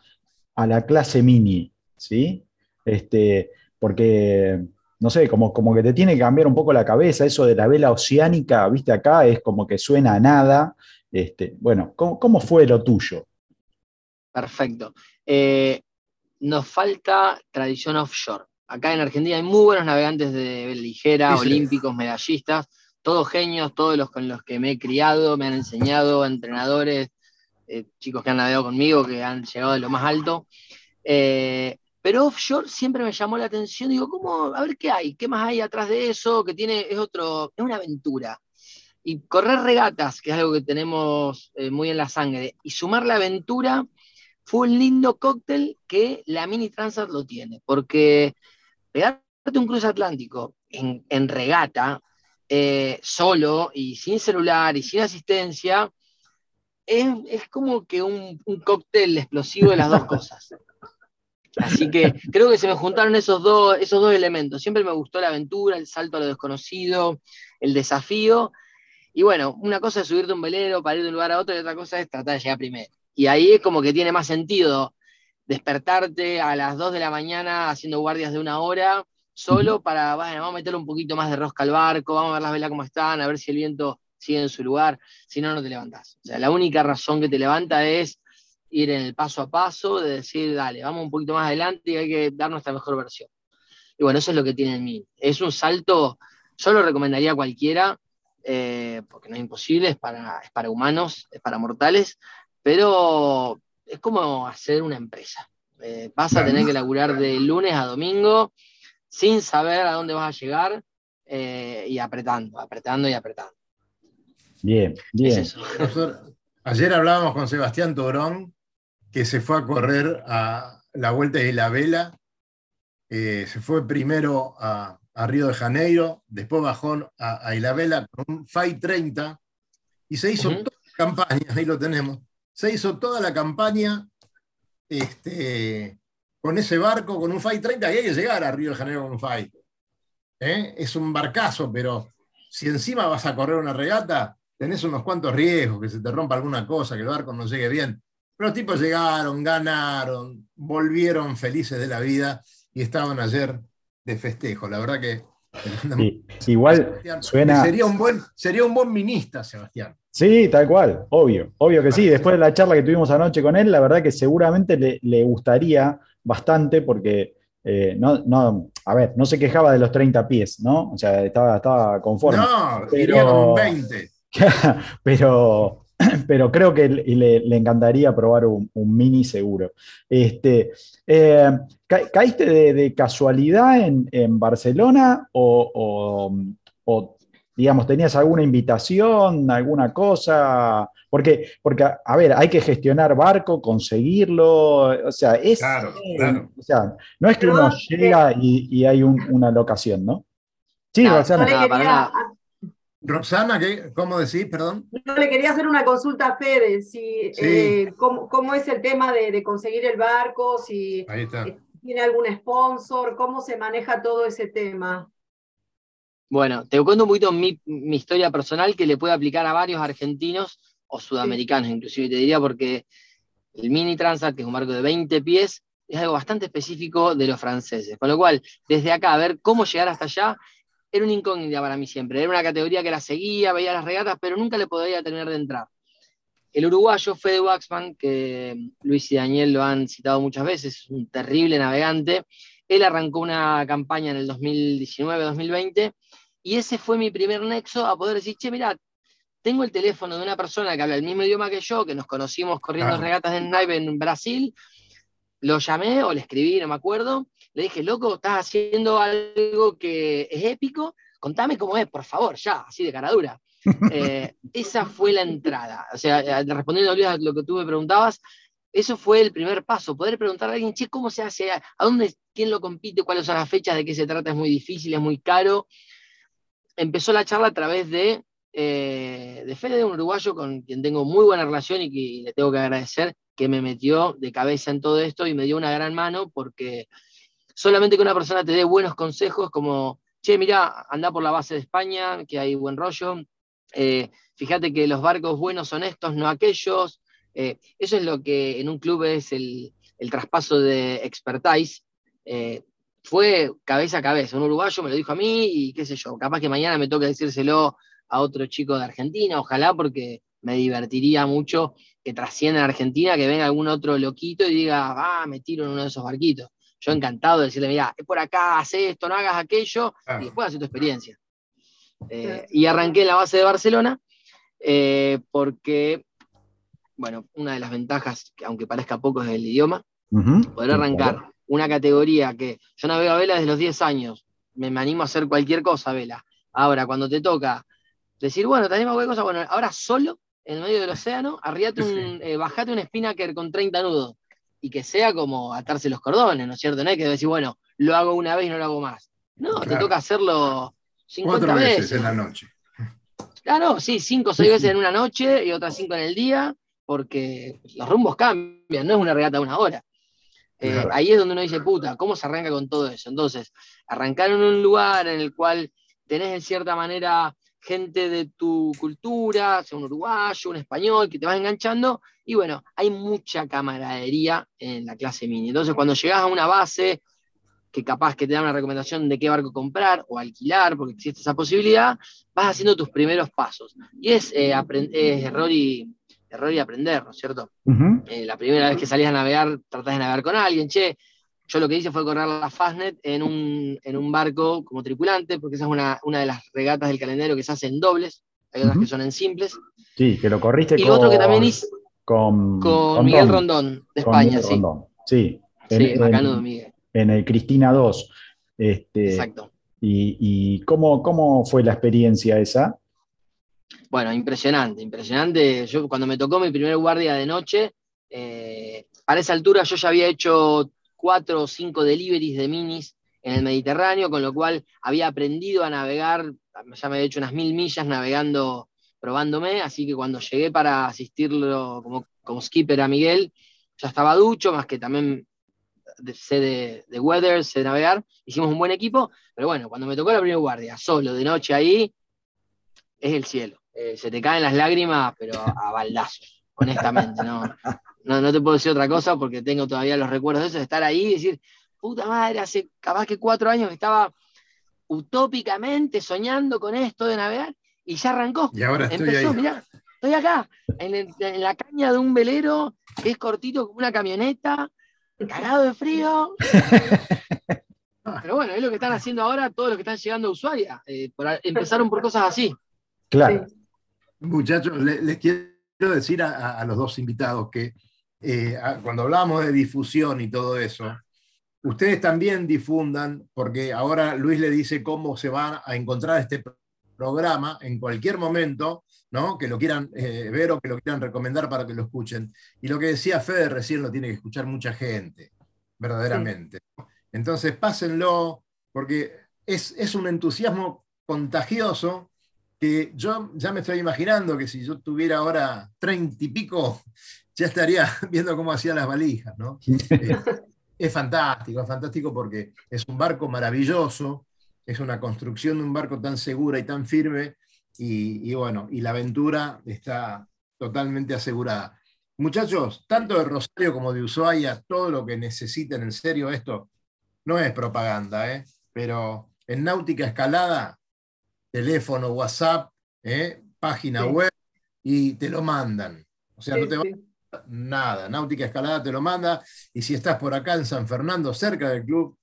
a la clase mini? ¿Sí? Este, porque no sé, como, como que te tiene que cambiar un poco la cabeza, eso de la vela oceánica, viste acá, es como que suena a nada. Este, bueno, ¿cómo, cómo fue lo tuyo? Perfecto. Eh, nos falta tradición offshore. Acá en Argentina hay muy buenos navegantes de ligera, sí. olímpicos, medallistas, todos genios, todos los con los que me he criado, me han enseñado, entrenadores, eh, chicos que han navegado conmigo, que han llegado de lo más alto. Eh, pero offshore siempre me llamó la atención, digo, ¿cómo? A ver qué hay, qué más hay atrás de eso, que tiene, es otro, es una aventura. Y correr regatas, que es algo que tenemos eh, muy en la sangre, y sumar la aventura fue un lindo cóctel que la Mini Transat lo tiene, porque pegarte un cruce atlántico en, regata, eh, solo y sin celular y sin asistencia, es, es como que un, cóctel explosivo de las dos cosas. Así que creo que se me juntaron esos dos, esos dos elementos. Siempre me gustó la aventura, el salto a lo desconocido, el desafío. Y bueno, una cosa es subirte un velero para ir de un lugar a otro y otra cosa es tratar de llegar primero. Y ahí es como que tiene más sentido despertarte a las 2 de la mañana haciendo guardias de una hora, solo para, bueno, vamos a meter un poquito más de rosca al barco, vamos a ver las velas cómo están, a ver si el viento sigue en su lugar, si no, no te levantás. O sea, la única razón que te levanta es ir en el paso a paso, de decir, dale, vamos un poquito más adelante y hay que dar nuestra mejor versión. Y bueno, eso es lo que tiene en mí. Es un salto, yo lo recomendaría a cualquiera, eh, porque no es imposible, es para, es para humanos, es para mortales, pero es como hacer una empresa. Eh, vas a Claro. tener que laburar de lunes a domingo sin saber a dónde vas a llegar eh, y apretando, apretando y apretando. Bien, Es bien. Nosotros- ayer hablábamos con Sebastián Torón, que se fue a correr a la Vuelta de la Vela. Eh, se fue primero a, a Río de Janeiro, después bajó a, a Ilabela con un FAI 30 y se hizo toda la campaña, ahí lo tenemos, se hizo toda la campaña este, con ese barco, con un FAI 30, que hay que llegar a Río de Janeiro con un FAI. ¿Eh? Es un barcazo, pero si encima vas a correr una regata, tenés unos cuantos riesgos, que se te rompa alguna cosa, que el barco no llegue bien. Pero los tipos llegaron, ganaron, volvieron felices de la vida y estaban ayer de festejo. La verdad que [LAUGHS] Sí, Igual Sebastián, suena. sería un buen, sería un buen minista, Sebastián. Sí, tal cual, obvio, obvio que sí. Después de la charla que tuvimos anoche con él, la verdad que seguramente le, le gustaría bastante porque, eh, no, no, a ver, no se quejaba de los 30 pies, ¿no? O sea, estaba, estaba conforme. No, Pero- iría con un 20. pero, [CLEARS THROAT] pero creo que le, encantaría probar un, un mini seguro. Este, eh, ca- ¿Caíste de, de casualidad en, en Barcelona o, o- o, digamos, tenías alguna invitación, alguna cosa? Porque, porque, a ver, hay que gestionar barco, conseguirlo, o sea, es, Claro, eh, claro. o sea, no es que uno llega y, y hay un- una locación, ¿no? Sí, Roxana. le, Nada, para nada. Roxana, ¿qué, ¿cómo decís? Perdón. yo le quería hacer una consulta a Fede, si, Sí. eh, cómo, cómo es el tema de, de conseguir el barco, si Ahí está. tiene algún sponsor, cómo se maneja todo ese tema. Bueno, te cuento un poquito mi, mi historia personal que le puede aplicar a varios argentinos o sudamericanos, inclusive te diría, porque el Mini Transat, que es un barco de 20 pies, es algo bastante específico de los franceses. Con lo cual, desde acá, a ver cómo llegar hasta allá, era una incógnita para mí siempre. Era una categoría que la seguía, veía las regatas, pero nunca le podía terminar de entrar. el uruguayo Fede Waxman, que Luis y Daniel lo han citado muchas veces, es un terrible navegante. Él arrancó una campaña en el 2019-2020 y ese fue mi primer nexo a poder decir, che, mira, tengo el teléfono de una persona que habla el mismo idioma que yo, que nos conocimos corriendo regatas de snipe en Brasil, lo llamé o le escribí, no me acuerdo, le dije, loco, estás haciendo algo que es épico, contame cómo es, por favor, ya, así de cara dura. [LAUGHS] Eh, esa fue la entrada. O sea, eh, respondiendo a lo que tú me preguntabas, eso fue el primer paso, poder preguntarle a alguien, che, ¿cómo se hace? ¿A dónde, quién lo compite? ¿Cuáles son las fechas? ¿De qué se trata? Es muy difícil, es muy caro. Empezó la charla a través de, eh, de Fede, un uruguayo con quien tengo muy buena relación y que le tengo que agradecer que me metió de cabeza en todo esto y me dio una gran mano porque solamente que una persona te dé buenos consejos como, che, mira, anda por la base de España, que hay buen rollo, eh, fíjate que los barcos buenos son estos, no aquellos. Eh, eso es lo que en un club es el, el traspaso de expertise. Eh, fue cabeza a cabeza. Un uruguayo me lo dijo a mí y qué sé yo, capaz que mañana me toca decírselo a otro chico de Argentina, ojalá porque me divertiría mucho que trascienda en Argentina, que venga algún otro loquito y diga, ah, me tiro en uno de esos barquitos. Yo encantado de decirle, mira, es por acá, haz esto, no hagas aquello, Claro. y después hace tu experiencia. Eh, y arranqué en la base de Barcelona, eh, porque, bueno, una de las ventajas, que aunque parezca poco, es el idioma, Ujú. poder arrancar una categoría que yo navego a vela desde los 10 años, me, me animo a hacer cualquier cosa a vela. Ahora, cuando te toca decir, bueno, te animo a cualquier cosa, bueno, ahora solo, en el medio del océano, arriate un, eh, bajate un spinnaker con 30 nudos, y que sea como atarse los cordones, ¿no es cierto? No hay que decir, bueno, lo hago una vez y no lo hago más. No, te toca hacerlo 50 Cuatro veces veces. en la noche. Claro, sí, cinco o seis veces en una noche y otras cinco en el día, porque los rumbos cambian, no es una regata de una hora. Eh, Claro. ahí es donde uno dice, puta, ¿cómo se arranca con todo eso? Entonces, arrancar en un lugar en el cual tenés en cierta manera gente de tu cultura, sea un uruguayo, un español, que te vas enganchando, y bueno, hay mucha camaradería en la clase mini. Entonces, cuando llegás a una base, que capaz que te da una recomendación de qué barco comprar o alquilar, porque existe esa posibilidad, vas haciendo tus primeros pasos. Y es, eh, es error, y, error y aprender, ¿no es cierto? Eh, la primera vez que salís a navegar, tratás de navegar con alguien, che, yo lo que hice fue correr la Fastnet en un, en un barco como tripulante, porque esa es una, una de las regatas del calendario que se hace en dobles, hay otras que son en simples. Sí, que lo corriste Y con, otro que también hice con, con Miguel Rondón, de España, Miguel sí. Rondón. Sí, en, Sí, en- Miguel. en el Cristina 2. Este, Exacto. ¿Y, y cómo, cómo fue la experiencia esa? Bueno, impresionante, impresionante. Yo cuando me tocó mi primer guardia de noche, eh, para esa altura yo ya había hecho cuatro o cinco deliveries de minis en el Mediterráneo, con lo cual había aprendido a navegar, ya me había hecho unas mil millas navegando, probándome, así que cuando llegué para asistirlo como, como skipper a Miguel, ya estaba ducho, más que también sé de, de weather, sé de navegar, hicimos un buen equipo, pero bueno, cuando me tocó la primera guardia, solo, de noche ahí, es el cielo. Eh, se te caen las lágrimas, pero a, a baldazos, honestamente. ¿no? [LAUGHS] No, no te puedo decir otra cosa porque tengo todavía los recuerdos de eso, de estar ahí y decir, puta madre, hace capaz que cuatro años que estaba utópicamente soñando con esto de navegar y ya arrancó. Y ahora estoy Empezó, ahí. mirá, estoy acá, en, el- en la caña de un velero que es cortito como una camioneta, cagado de frío. [LAUGHS] Pero bueno, es lo que están haciendo ahora todos los que están llegando a Ushuaia. Eh, por empezaron por cosas así. Claro. Muchachos, le- les quiero decir a, a- a los dos invitados que eh, a- cuando hablamos de difusión y todo eso, ustedes también difundan, porque ahora Luis le dice cómo se va a encontrar este pro- programa en cualquier momento, ¿no? que lo quieran eh, ver o que lo quieran recomendar para que lo escuchen. Y lo que decía Fede recién lo tiene que escuchar mucha gente, verdaderamente. Entonces, pásenlo, porque es, es un entusiasmo contagioso que yo ya me estoy imaginando que si yo tuviera ahora treinta y pico, ya estaría [LAUGHS] viendo cómo hacía las valijas, ¿no? Eh, es fantástico, es fantástico porque es un barco maravilloso, es una construcción de un barco tan segura y tan firme, y, y bueno, y la aventura está totalmente asegurada. Muchachos, tanto de Rosario como de Ushuaia, todo lo que necesiten, en serio, esto no es propaganda, ¿eh? pero en náutica escalada, teléfono, WhatsApp, ¿eh? página Sí. web, y te lo mandan. O sea, no te sí. Nada. Náutica Escalada te lo manda. Y si estás por acá en San Fernando, cerca del club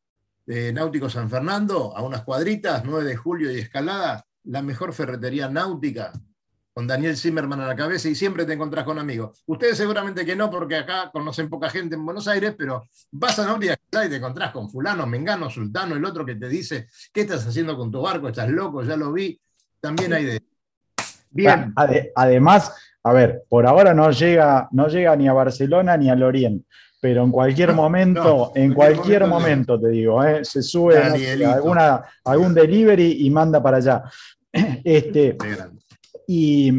Náutico San Fernando, a unas cuadritas, 9 de julio y Escalada, la mejor ferretería náutica, con Daniel Zimmerman a la cabeza y siempre te encontrás con amigos. Ustedes seguramente que no, porque acá conocen poca gente en Buenos Aires, pero vas a Náutica Escalada y te encontrás con fulano, mengano, sultano, el otro que te dice, ¿qué estás haciendo con tu barco? ¿Estás loco? Ya lo vi. También hay de... Bien. Ade- Además, a ver, por ahora no llega, no llega ni a Barcelona ni al Oriente, pero en cualquier [LAUGHS] momento, no, en cualquier momento momento, te digo, eh, se sube no alguna, algún delivery y manda para allá. [CLEARS THROAT] Este, y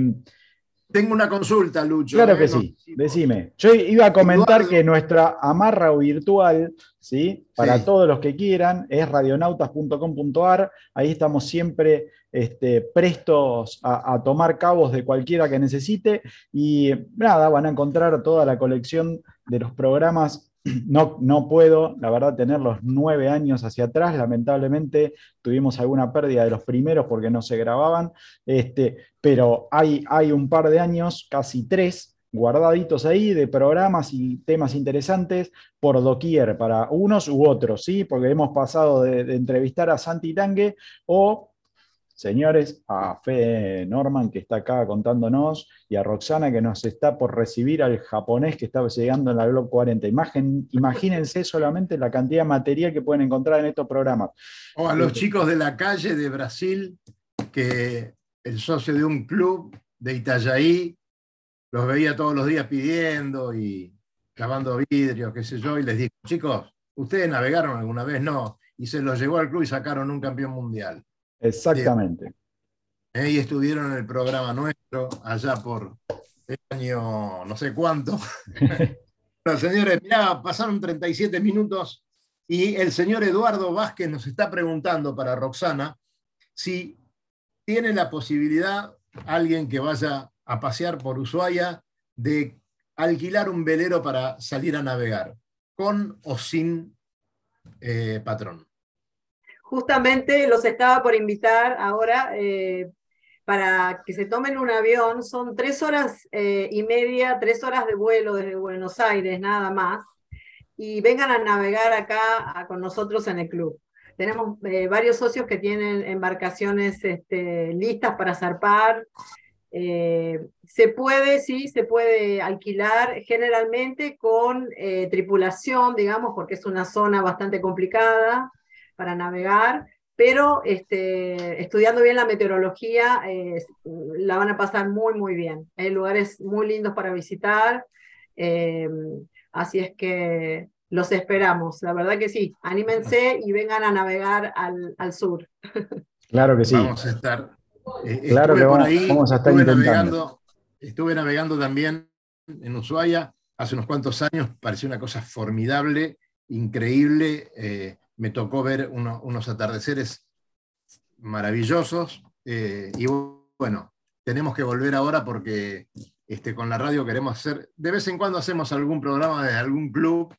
Tengo una consulta, Lucho. claro ¿eh? que No- sí, decime. Yo iba a comentar Eduardo. que nuestra amarra virtual, ¿sí? Para Sí. todos los que quieran, es radionautas.com.ar. Ahí estamos siempre este, prestos a, a tomar cabos de cualquiera que necesite. Y nada, van a encontrar toda la colección de los programas. No, no puedo, la verdad, tener los nueve años hacia atrás. Lamentablemente tuvimos alguna pérdida de los primeros porque no se grababan. Este, pero hay, hay un par de años, casi tres, guardaditos ahí de programas y temas interesantes por doquier, para unos u otros, ¿sí? Porque hemos pasado de, de entrevistar a Santi Tangue o, señores, a Fede Norman, que está acá contándonos, y a Roxana, que nos está por recibir al japonés que estaba llegando en la Globe 40. Imagen, imagínense solamente la cantidad de material que pueden encontrar en estos programas. O a los chicos de la calle de Brasil, que el socio de un club de Itajaí los veía todos los días pidiendo y clavando vidrios, qué sé yo, y les dijo, chicos, ¿ustedes navegaron alguna vez? No. Y se los llevó al club y sacaron un campeón mundial. Exactamente. ¿eh? Y estuvieron en el programa nuestro allá por el año no sé cuánto. [LAUGHS] Bueno, señores, mirá, pasaron 37 minutos y el señor Eduardo Vázquez nos está preguntando para Roxana si tiene la posibilidad alguien que vaya a pasear por Ushuaia de alquilar un velero para salir a navegar, con o sin eh, patrón. Justamente los estaba por invitar ahora eh, para que se tomen un avión. Son tres horas eh, y media, tres horas de vuelo desde Buenos Aires, nada más. Y vengan a navegar acá con nosotros en el club. Tenemos eh, varios socios que tienen embarcaciones este, listas para zarpar. Se puede, sí, se puede alquilar generalmente con tripulación, digamos, porque es una zona bastante complicada para navegar, pero este, estudiando bien la meteorología eh, la van a pasar muy, muy bien. Hay lugares muy lindos para visitar, eh, así es que los esperamos. La verdad que sí, anímense y vengan a navegar al, al sur. [LAUGHS] Claro que sí. Vamos a estar. eh, Claro estuve que por vamos- ahí, vamos a estar estuve intentando. navegando, estuve navegando también en Ushuaia hace unos cuantos años, pareció una cosa formidable, increíble. Me tocó ver uno- unos atardeceres maravillosos. eh, y bueno, tenemos que volver ahora porque este, con la radio queremos hacer, de vez en cuando hacemos algún programa de algún club,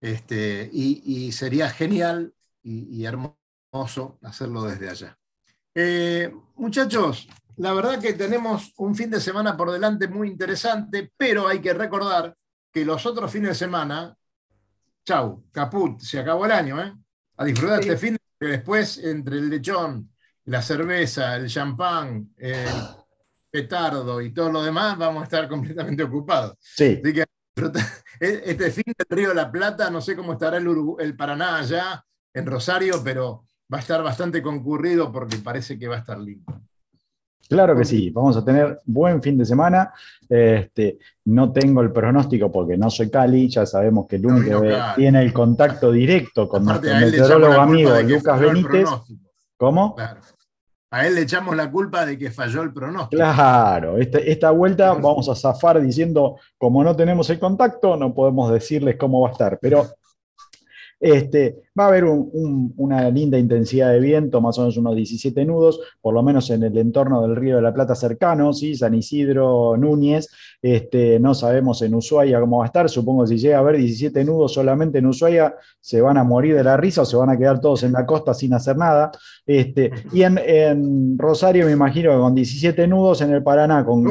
este, y, sería genial y, y hermoso hacerlo desde allá. Eh, muchachos, la verdad que tenemos un fin de semana por delante muy interesante, pero hay que recordar que los otros fines de semana, chau, caput, se acabó el año, ¿eh? A disfrutar Sí. este fin, que después entre el lechón, la cerveza, el champán, el petardo y todo lo demás, vamos a estar completamente ocupados. Sí. Así que disfruta- [LAUGHS] este fin del Río de la Plata, no sé cómo estará el, Urugu- el Paraná allá en Rosario, pero va a estar bastante concurrido porque parece que va a estar lindo. Claro que sí, vamos a tener buen fin de semana. Este, no tengo el pronóstico porque no soy Cali, ya sabemos que el único vino que Cali. tiene el contacto directo con Aparte, nuestro meteorólogo amigo Lucas Benítez. ¿Cómo? Claro. A él le echamos la culpa de que falló el pronóstico. Claro, este- esta vuelta vamos a zafar diciendo, como no tenemos el contacto, no podemos decirles cómo va a estar. Pero Este, va a haber una linda intensidad de viento, más o menos unos 17 nudos, por lo menos en el entorno del Río de la Plata cercano, ¿sí? San Isidro, Núñez. Este, no sabemos en Ushuaia cómo va a estar. Supongo que si llega a haber 17 nudos solamente en Ushuaia, se van a morir de la risa o se van a quedar todos en la costa sin hacer nada. Este, y en, Rosario me imagino que con 17 nudos en el Paraná, con,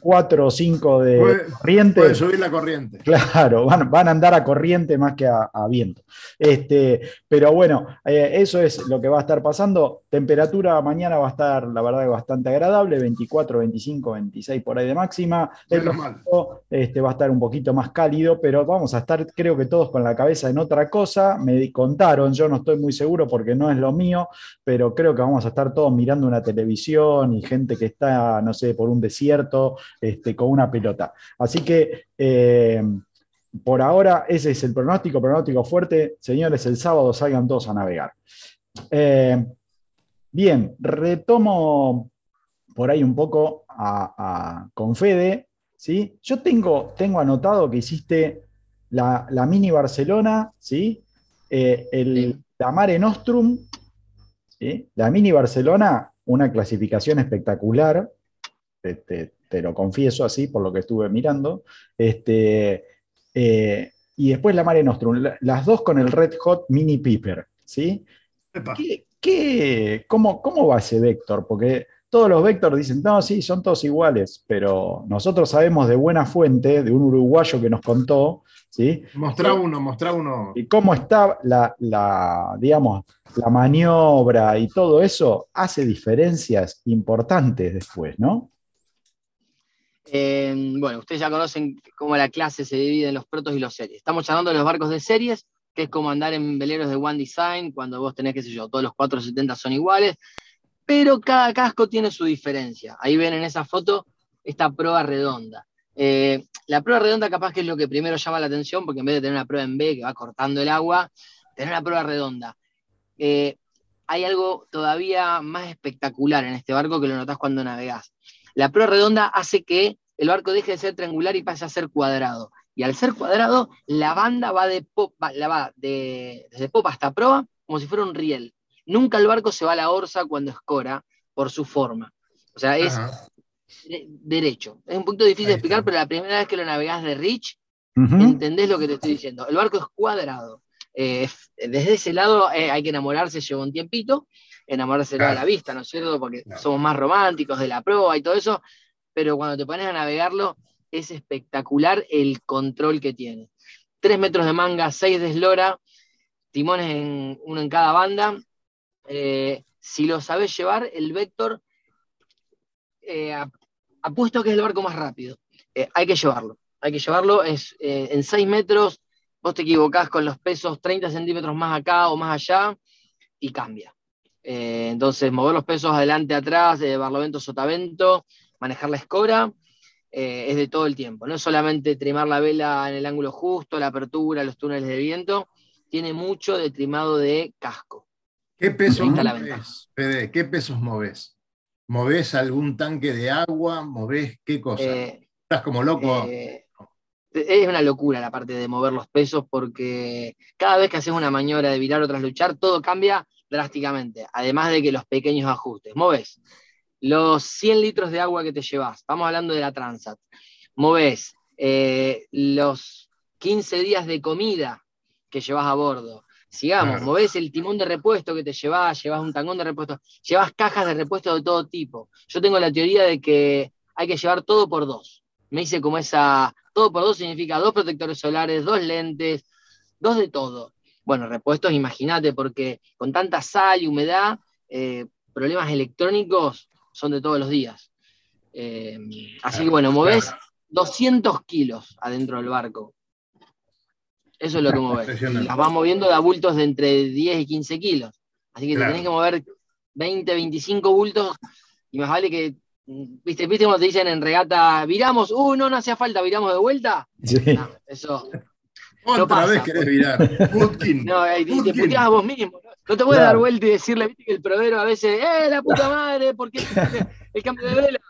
4 o 5 de corriente. Puede subir la corriente. Claro, van, a andar a corriente más que a, viento. Este, pero bueno, eh, eso es lo que va a estar pasando. Temperatura mañana va a estar, la verdad, bastante agradable, 24, 25, 26 por ahí de máxima. El este, va a estar un poquito más cálido, pero vamos a estar, creo que todos con la cabeza en otra cosa. Me contaron, yo no estoy muy seguro porque no es lo mío, pero creo que vamos a estar todos mirando una televisión y gente que está, no sé, por un desierto este, con una pelota. Así que eh, por ahora ese es el pronóstico, pronóstico fuerte. Señores, el sábado salgan todos a navegar. Eh, bien, retomo por ahí un poco con Fede. ¿sí? Yo tengo, tengo anotado que hiciste la, Mini Barcelona, ¿sí? Eh, el, la Mare Nostrum, la Mini Barcelona, una clasificación espectacular, te, lo confieso así por lo que estuve mirando. Este, eh, y después la Mare Nostrum, las dos con el Red Hot Mini Piper. ¿sí? ¿Qué, cómo, ¿Cómo va ese vector? Porque todos los vectors dicen, no, sí, son todos iguales, pero nosotros sabemos de buena fuente, de un uruguayo que nos contó, ¿sí? Mostrá uno, mostrá uno. Y cómo está la, digamos, la maniobra y todo eso hace diferencias importantes después, ¿no? Eh, bueno, ustedes ya conocen cómo la clase se divide en los protos y los series. Estamos hablando de los barcos de series, que es como andar en veleros de One Design, cuando vos tenés, qué sé yo, todos los 470 son iguales, pero cada casco tiene su diferencia. Ahí ven en esa foto esta prueba redonda. Eh, la prueba redonda capaz que es lo que primero llama la atención, porque en vez de tener una prueba en B que va cortando el agua, tener una prueba redonda. Eh, hay algo todavía más espectacular en este barco que lo notas cuando navegás. La prueba redonda hace que el barco deje de ser triangular y pase a ser cuadrado. Y al ser cuadrado, la banda va, de la va de, desde popa hasta proa como si fuera un riel. Nunca el barco se va a la orza cuando escora por su forma. O sea, es derecho. Es un poquito difícil de explicar, pero la primera vez que lo navegás de Rich, entendés lo que te estoy diciendo. El barco es cuadrado. Eh, desde ese lado eh, hay que enamorarse, lleva un tiempito, enamorarse a la vista, ¿no es cierto? Porque somos más románticos de la proa y todo eso, pero cuando te pones a navegarlo, es espectacular el control que tiene. Tres metros de manga, seis de eslora, timones en, uno en cada banda, eh, si lo sabes llevar, el Vector, apuesto que es el barco más rápido. Hay que llevarlo. Hay que llevarlo. Es, en 6 metros, vos te equivocás con los pesos 30 centímetros más acá o más allá y cambia. entonces, mover los pesos adelante, atrás, de barlovento, sotavento, manejar la escora, es de todo el tiempo. No es solamente trimar la vela en el ángulo justo, la apertura, los túneles de viento, tiene mucho de trimado de casco. ¿Qué pesos moves, ¿Qué pesos moves? ¿Moves algún tanque de agua? ¿Moves qué cosa? Eh, ¿Estás como loco? Eh, es una locura la parte de mover los pesos porque cada vez que haces una maniobra de virar o tras luchar, todo cambia drásticamente. Además de que los pequeños ajustes. Moves los 100 litros de agua que te llevas. Estamos hablando de la Transat. Moves eh, los 15 días de comida que llevas a bordo Sigamos, movés el timón de repuesto que te llevas, llevas un tangón de repuesto, llevas cajas de repuesto de todo tipo. Yo tengo la teoría de que hay que llevar todo por dos. Me dice como esa, todo por dos significa dos protectores solares, dos lentes, dos de todo. Bueno, repuestos, imagínate, porque con tanta sal y humedad, eh, problemas electrónicos son de todos los días. Eh, así que bueno, movés 200 kilos adentro del barco. Eso es lo que [LAUGHS] mueves. Las vas moviendo de bultos de entre 10 y 15 kilos. Así que te tenés que mover 20, 25 bultos y más vale que, ¿viste, ¿viste cómo te dicen en regata, viramos? Uh, no, no hacía falta, viramos de vuelta. Sí. eso. Otra vez querés virar. no, te puteás vos mismo. No te puedes dar vuelta y decirle, viste que el proveedor a veces, ¡eh, la puta [LAUGHS] madre! ¿Por qué el cambio de vela?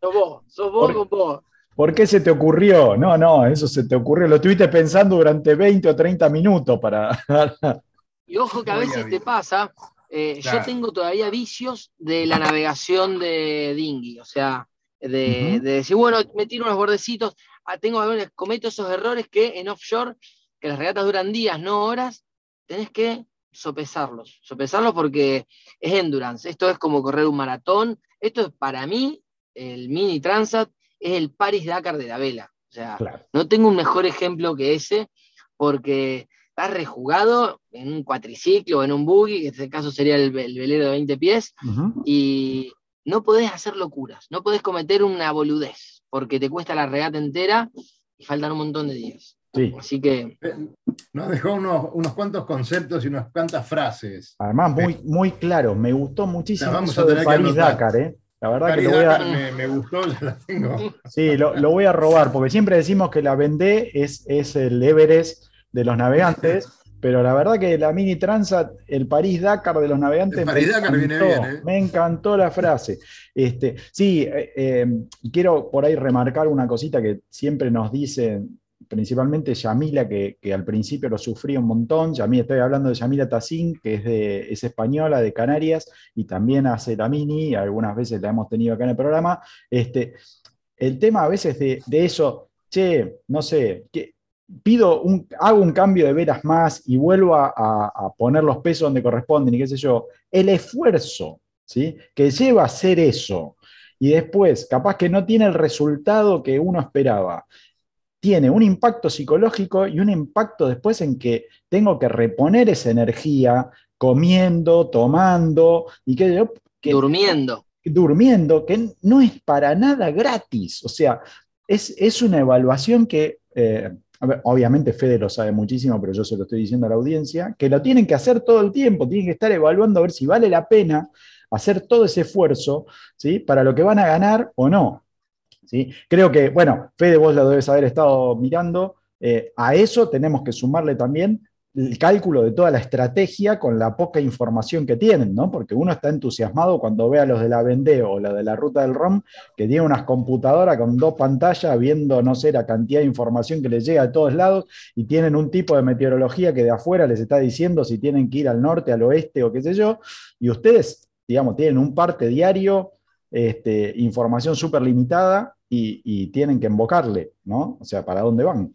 Sos vos, sos vos con vos. ¿Por qué se te ocurrió? No, no, eso se te ocurrió. Lo estuviste pensando durante 20 o 30 minutos para. [LAUGHS] y ojo que a veces te pasa. Eh, yo tengo todavía vicios de la navegación de dinghy, o sea, de, decir, bueno, me tiro unos bordecitos, ah, tengo cometo esos errores que en offshore, que las regatas duran días, no horas, tenés que sopesarlos, sopesarlos porque es endurance, esto es como correr un maratón, esto es para mí, el mini Transat es el Paris Dakar de la vela, o sea, no tengo un mejor ejemplo que ese, porque estás rejugado en un cuatriciclo o en un buggy, que en este caso sería el, velero de 20 pies, y no podés hacer locuras, no podés cometer una boludez, porque te cuesta la regata entera y faltan un montón de días. Así que. Nos dejó unos, cuantos conceptos y unas cuantas frases. Además, muy, muy claro. Me gustó muchísimo vamos a tener Paris Dakar, ¿eh? La verdad que lo voy a... me, gustó, ya la tengo. Sí, lo, voy a robar, porque siempre decimos que la Vendée es, es el Everest de los navegantes. [LAUGHS] pero la verdad que la Mini Transat, el París Dakar de los navegantes, me, encantó, viene bien, ¿eh? me encantó la frase. Este, sí, eh, eh, quiero por ahí remarcar una cosita que siempre nos dicen, principalmente Yamila, que, al principio lo sufría un montón. Yamila, estoy hablando de Yamila Tacín, que es, de, es española, de Canarias, y también hace la Mini, algunas veces la hemos tenido acá en el programa. Este, el tema a veces de, de eso, che, no sé, que pido un, hago un cambio de veras más y vuelvo a, poner los pesos donde corresponden y qué sé yo, el esfuerzo ¿sí? que lleva a hacer eso y después capaz que no tiene el resultado que uno esperaba, tiene un impacto psicológico y un impacto después en que tengo que reponer esa energía comiendo, tomando y qué yo, durmiendo. Durmiendo, que no es para nada gratis. O sea, es, una evaluación que eh, obviamente Fede lo sabe muchísimo, pero yo se lo estoy diciendo a la audiencia, que lo tienen que hacer todo el tiempo, tienen que estar evaluando a ver si vale la pena hacer todo ese esfuerzo ¿sí? para lo que van a ganar o no. ¿sí? Creo que, bueno, Fede, vos lo debes haber estado mirando, eh, a eso tenemos que sumarle también el cálculo de toda la estrategia con la poca información que tienen, ¿no? Porque uno está entusiasmado cuando ve a los de la Vendeo o la de la ruta del ROM, que tienen unas computadoras con dos pantallas viendo, no sé, la cantidad de información que les llega a todos lados y tienen un tipo de meteorología que de afuera les está diciendo si tienen que ir al norte, al oeste o qué sé yo, y ustedes, digamos, tienen un parte diario, este, información súper limitada y, y tienen que invocarle, ¿no? O sea, ¿para dónde van?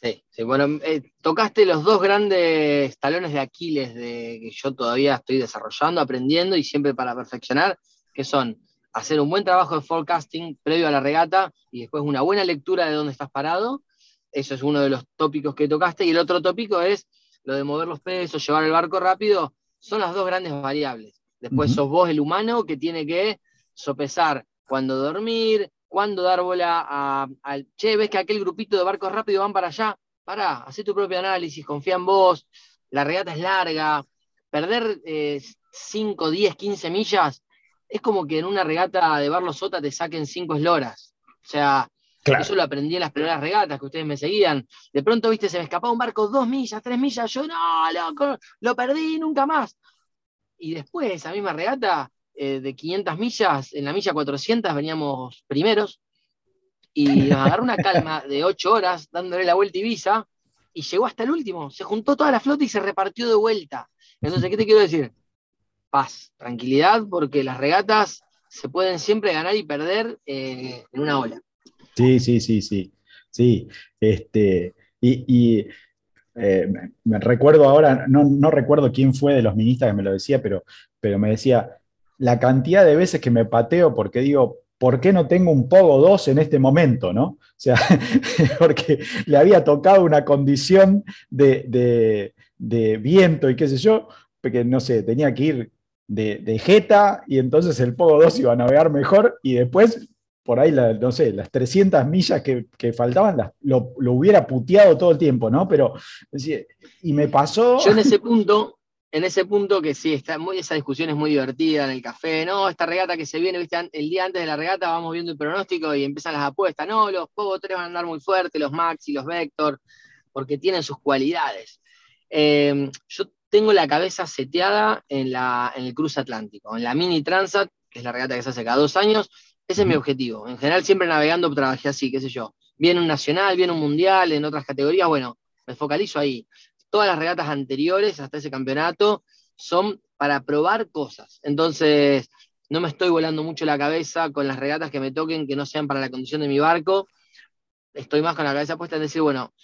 Sí, sí, bueno, eh, tocaste los dos grandes talones de Aquiles de, que yo todavía estoy desarrollando, aprendiendo y siempre para perfeccionar, que son hacer un buen trabajo de forecasting previo a la regata y después una buena lectura de dónde estás parado. Eso es uno de los tópicos que tocaste. Y el otro tópico es lo de mover los pesos, llevar el barco rápido. Son las dos grandes variables. Después sos vos el humano que tiene que sopesar cuándo dormir, cuándo dar bola al, che, ves que aquel grupito de barcos rápidos van para allá, para, haz tu propio análisis, confía en vos, la regata es larga, perder 5, 10, 15 millas es como que en una regata de Barlo Sota te saquen 5 esloras. O sea, eso lo aprendí en las primeras regatas que ustedes me seguían. De pronto, viste, se me escapaba un barco 2 millas, 3 millas, yo no, loco, lo perdí nunca más. Y después, esa misma regata, eh, de 500 millas, en la milla 400 veníamos primeros, y [LAUGHS] nos agarró una calma de 8 horas dándole la vuelta Ibiza, y llegó hasta el último, se juntó toda la flota y se repartió de vuelta. Entonces, ¿qué te quiero decir? Paz, tranquilidad, porque las regatas se pueden siempre ganar y perder eh, en una ola. Sí, sí, sí, sí. Sí, este, y, eh, me, recuerdo ahora, no, no, recuerdo quién fue de los ministros que me lo decía, pero, pero me decía, la cantidad de veces que me pateo porque digo, ¿por qué no tengo un Pogo 2 en este momento? ¿no? O sea, [LAUGHS] porque le había tocado una condición de, viento y qué sé yo, porque no sé, tenía que ir de, Jeta y entonces el Pogo 2 iba a navegar mejor y después, por ahí, no sé, las 300 millas que, faltaban lo, lo, hubiera puteado todo el tiempo, ¿no? Pero, y me pasó... Yo en ese [LAUGHS] punto en ese punto que sí, está muy, esa discusión es muy divertida en el café, no, esta regata que se viene, ¿viste? el día antes de la regata vamos viendo el pronóstico y empiezan las apuestas, no, los Pogo 3 van a andar muy fuertes, los Max y los Vector, porque tienen sus cualidades. Em, yo tengo la cabeza seteada en, la, en el cruce atlántico, en la Mini Transat, que es la regata que se hace cada dos años, Ese es mi objetivo. En general, siempre navegando trabajé así, qué sé yo. Viene un nacional, viene un mundial, en otras categorías, bueno, me focalizo ahí. Todas las regatas anteriores hasta ese campeonato son para probar cosas. Entonces, no me estoy volando mucho la cabeza con las regatas que me toquen que no sean para la condición de mi barco. Estoy más con la cabeza puesta en decir, bueno,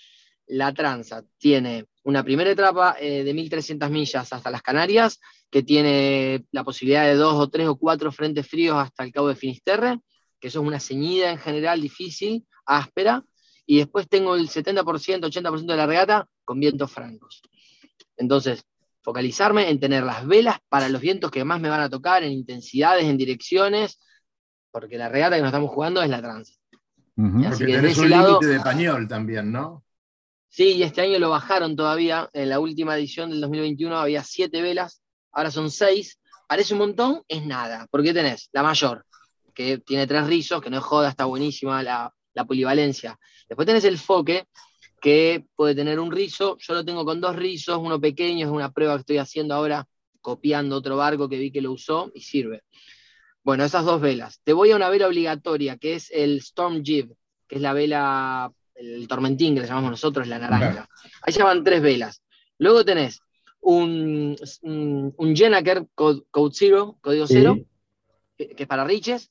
la tranza tiene una primera etapa eh, de 1.300 millas hasta las Canarias, que tiene la posibilidad de dos o tres o cuatro frentes fríos hasta el Cabo de Finisterre, que eso es una ceñida en general difícil, áspera, y después tengo el 70%, 80% de la regata con vientos francos. Entonces, focalizarme en tener las velas para los vientos que más me van a tocar, en intensidades, en direcciones, porque la regata que nos estamos jugando es la tranza. Porque tenés un límite de pañol también, ¿no? Sí, y este año lo bajaron todavía. En la última edición del 2021 había siete velas, ahora son seis. Parece un montón, es nada, porque tenés la mayor, que tiene tres rizos, que no es joda, está buenísima la, polivalencia. Después tenés el foque, que puede tener un rizo. Yo lo tengo con dos rizos, uno pequeño, es una prueba que estoy haciendo ahora, copiando otro barco que vi que lo usó y sirve. Bueno, esas dos velas. Te voy a una vela obligatoria, que es el Storm Jib, que es la vela el tormentín que le llamamos nosotros, la naranja. Ahí se llaman tres velas. Luego tenés un, un, un Code, Zero, código cero, que, es para riches.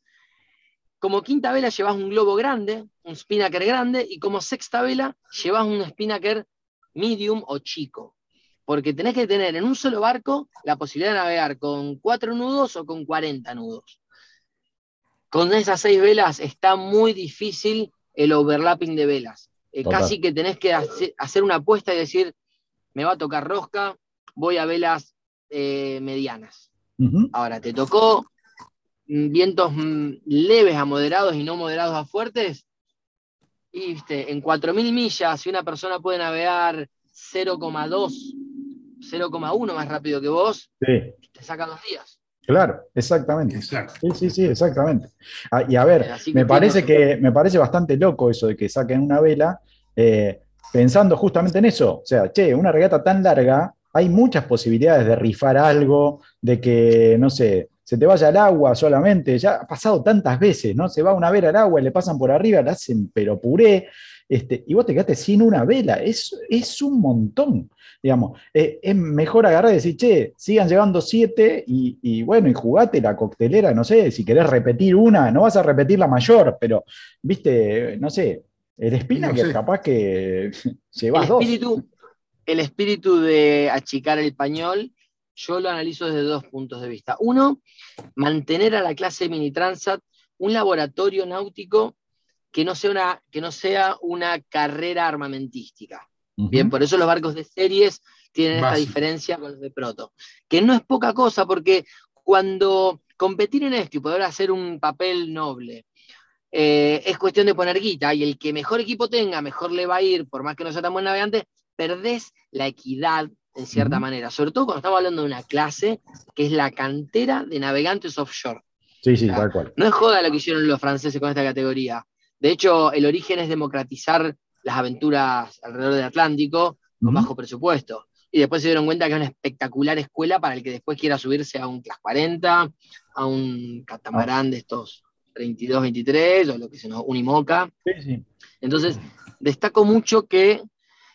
Como quinta vela llevas un globo grande, un spinnaker grande, y como sexta vela llevas un spinnaker medium o chico. Porque tenés que tener en un solo barco la posibilidad de navegar con cuatro nudos o con 40 nudos. Con esas seis velas está muy difícil el overlapping de velas. Eh, casi que tenés que hacer una apuesta y decir, me va a tocar rosca, voy a velas eh, medianas. Ahora, te tocó vientos mm, leves a moderados y no moderados a fuertes. Y viste, en 4.000 millas, si una persona puede navegar 0,2, 0,1 más rápido que vos, te saca dos días. Claro, exactamente. Sí, sí, sí, exactamente. Ah, y a ver, me parece que me parece bastante loco eso de que saquen una vela, eh, pensando justamente en eso. O sea, che, una regata tan larga, hay muchas posibilidades de rifar algo, de que, no sé, se te vaya al agua solamente. Ya ha pasado tantas veces, ¿no? Se va una vela al agua y le pasan por arriba, la hacen pero puré. Este, y vos te quedaste sin una vela. Es, es un montón. Digamos, eh, es mejor agarrar y decir, che, sigan llevando siete y, bueno, y jugate la coctelera, no sé, si querés repetir una, no vas a repetir la mayor, pero, viste, no sé, el espina que es capaz que [LAUGHS] llevas el espíritu, El espíritu de achicar el pañol, yo lo analizo desde dos puntos de vista. Uno, mantener a la clase Mini Transat un laboratorio náutico que no sea una, que no sea una carrera armamentística. Bien, por eso los barcos de series tienen esta diferencia con los de proto. Que no es poca cosa, porque cuando competir en esto y poder hacer un papel noble eh, es cuestión de poner guita, y el que mejor equipo tenga, mejor le va a ir, por más que no sea tan buen navegante, perdés la equidad en cierta manera, sobre todo cuando estamos hablando de una clase que es la cantera de navegantes offshore. Sí, sí, tal cual. No es joda lo que hicieron los franceses con esta categoría. De hecho, el origen es democratizar las aventuras alrededor del Atlántico con bajo presupuesto. Y después se dieron cuenta que es una espectacular escuela para el que después quiera subirse a un Class 40, a un catamarán de estos 32, 23, o lo que se nos, un IMOCA. Entonces, destaco mucho que.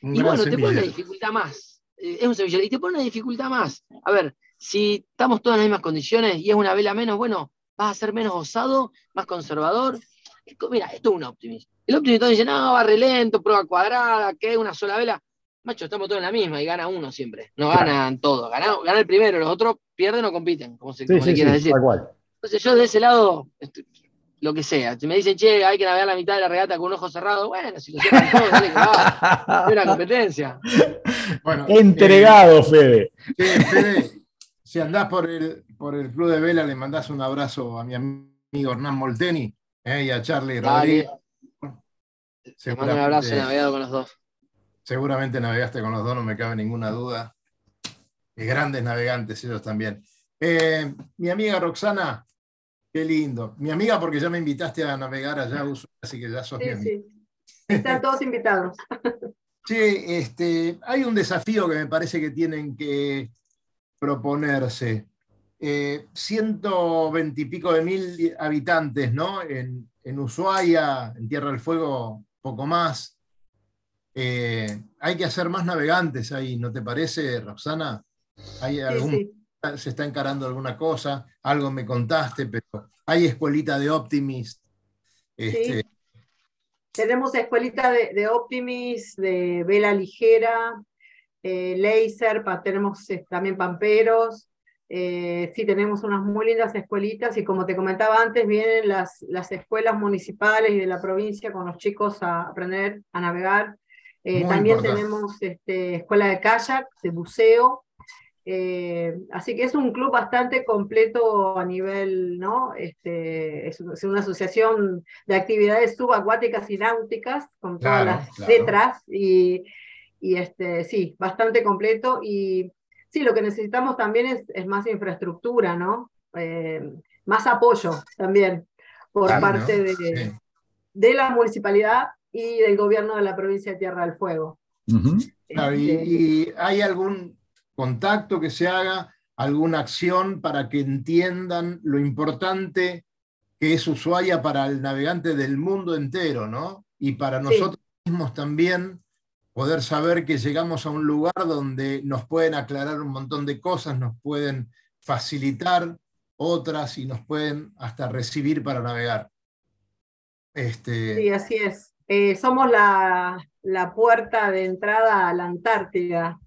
y bueno, te pone una dificultad más. Eh, es un semillero. Y te pone una dificultad más. A ver, si estamos todas en las mismas condiciones y es una vela menos, bueno, vas a ser menos osado, más conservador. Mira, esto es un optimista. El optimista dice, no, va lento, prueba cuadrada, que una sola vela. Macho, estamos todos en la misma y gana uno siempre. No ganan todos. Gana, gana, el primero, los otros pierden o compiten, como, se, sí, sí, decir. Entonces yo de ese lado, lo que sea. Si me dicen, che, hay que navegar la mitad de la regata con un ojo cerrado, bueno, si lo cierran todos, dale que va. Es una competencia. Bueno, Entregado, Fede. Sí, Fede, si andás por el, por el club de vela, le mandás un abrazo a mi amigo Hernán Molteni eh, y a Charlie Rodríguez un abrazo navegado con los dos. Seguramente navegaste con los dos, no me cabe ninguna duda. Y grandes navegantes ellos también. Eh, mi amiga Roxana, qué lindo. Mi amiga porque ya me invitaste a navegar allá, así que ya sos mi amiga. Sí. Están todos invitados. [LAUGHS] Sí, este, hay un desafío que me parece que tienen que proponerse. eh, 120 y pico de mil habitantes, ¿no? En, en Ushuaia, en Tierra del Fuego, poco más. Eh, hay que hacer más navegantes ahí, ¿no te parece, Roxana? ¿Hay algún, sí. ¿Se está encarando alguna cosa? Algo me contaste, pero hay escuelita de Optimist. Este, Sí. Tenemos escuelita de, de Optimist, de vela ligera, eh, laser, pa- tenemos eh, también pamperos. eh, sí, tenemos unas muy lindas escuelitas y como te comentaba antes, vienen las, las escuelas municipales y de la provincia con los chicos a aprender a navegar. Eh, también importante. tenemos este, escuela de kayak, de buceo. Eh, así que es un club bastante completo a nivel, ¿no? Este, es, es una asociación de actividades subacuáticas y náuticas, con todas Claro, las claro. letras, y, y este, sí, bastante completo. Y sí, lo que necesitamos también es, es más infraestructura, ¿no? Eh, más apoyo también por Claro, parte ¿no? de, Sí. de la municipalidad y del gobierno de la provincia de Tierra del Fuego. Y, Este, y hay algún contacto que se haga, alguna acción para que entiendan lo importante que es Ushuaia para el navegante del mundo entero, ¿no? Y para Sí. nosotros mismos también poder saber que llegamos a un lugar donde nos pueden aclarar un montón de cosas, nos pueden facilitar otras y nos pueden hasta recibir para navegar. Este, Sí, así es. Eh, somos la, la puerta de entrada a la Antártida.